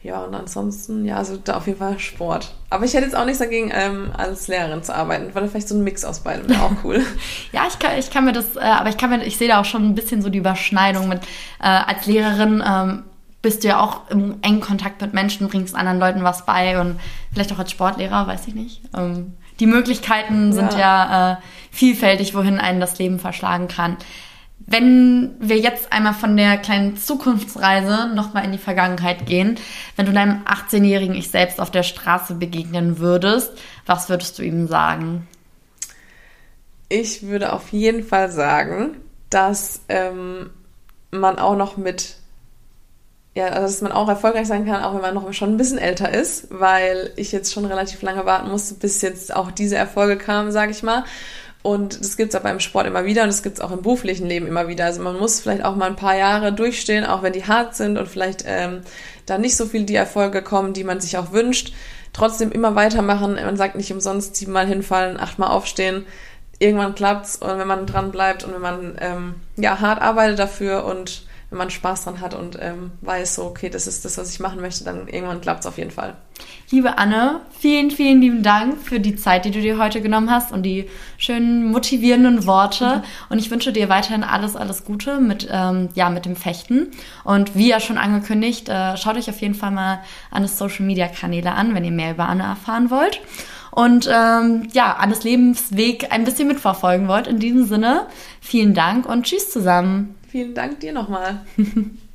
Ja, und ansonsten, ja, also da auf jeden Fall Sport. Aber ich hätte jetzt auch nichts dagegen, ähm, als Lehrerin zu arbeiten, weil vielleicht so ein Mix aus beidem wäre auch (laughs) cool. ja, ich kann, ich kann mir das, äh, aber ich kann mir, ich sehe da auch schon ein bisschen so die Überschneidung mit, äh, als Lehrerin, ähm, bist du ja auch im engen Kontakt mit Menschen, bringst anderen Leuten was bei und vielleicht auch als Sportlehrer, weiß ich nicht. Ähm, die Möglichkeiten sind ja, ja äh, vielfältig, wohin einen das Leben verschlagen kann. Wenn wir jetzt einmal von der kleinen Zukunftsreise nochmal in die Vergangenheit gehen, wenn du deinem 18-jährigen Ich selbst auf der Straße begegnen würdest, was würdest du ihm sagen? Ich würde auf jeden Fall sagen, dass ähm, man auch noch mit ja, also dass man auch erfolgreich sein kann, auch wenn man noch schon ein bisschen älter ist, weil ich jetzt schon relativ lange warten musste, bis jetzt auch diese Erfolge kamen, sage ich mal. Und das gibt es aber im Sport immer wieder und das gibt es auch im beruflichen Leben immer wieder. Also man muss vielleicht auch mal ein paar Jahre durchstehen, auch wenn die hart sind und vielleicht ähm, da nicht so viel die Erfolge kommen, die man sich auch wünscht. Trotzdem immer weitermachen. Man sagt nicht umsonst siebenmal hinfallen, achtmal aufstehen. Irgendwann klappt's und wenn man dran bleibt und wenn man ähm, ja hart arbeitet dafür und wenn man Spaß dran hat und ähm, weiß, so, okay, das ist das, was ich machen möchte, dann irgendwann klappt es auf jeden Fall. Liebe Anne, vielen, vielen lieben Dank für die Zeit, die du dir heute genommen hast und die schönen motivierenden Worte. Mhm. Und ich wünsche dir weiterhin alles, alles Gute mit, ähm, ja, mit dem Fechten. Und wie ja schon angekündigt, äh, schaut euch auf jeden Fall mal Annes Social Media Kanäle an, wenn ihr mehr über Anne erfahren wollt. Und ähm, ja, Annes Lebensweg ein bisschen mitverfolgen wollt. In diesem Sinne, vielen Dank und tschüss zusammen. Vielen Dank dir nochmal. (laughs)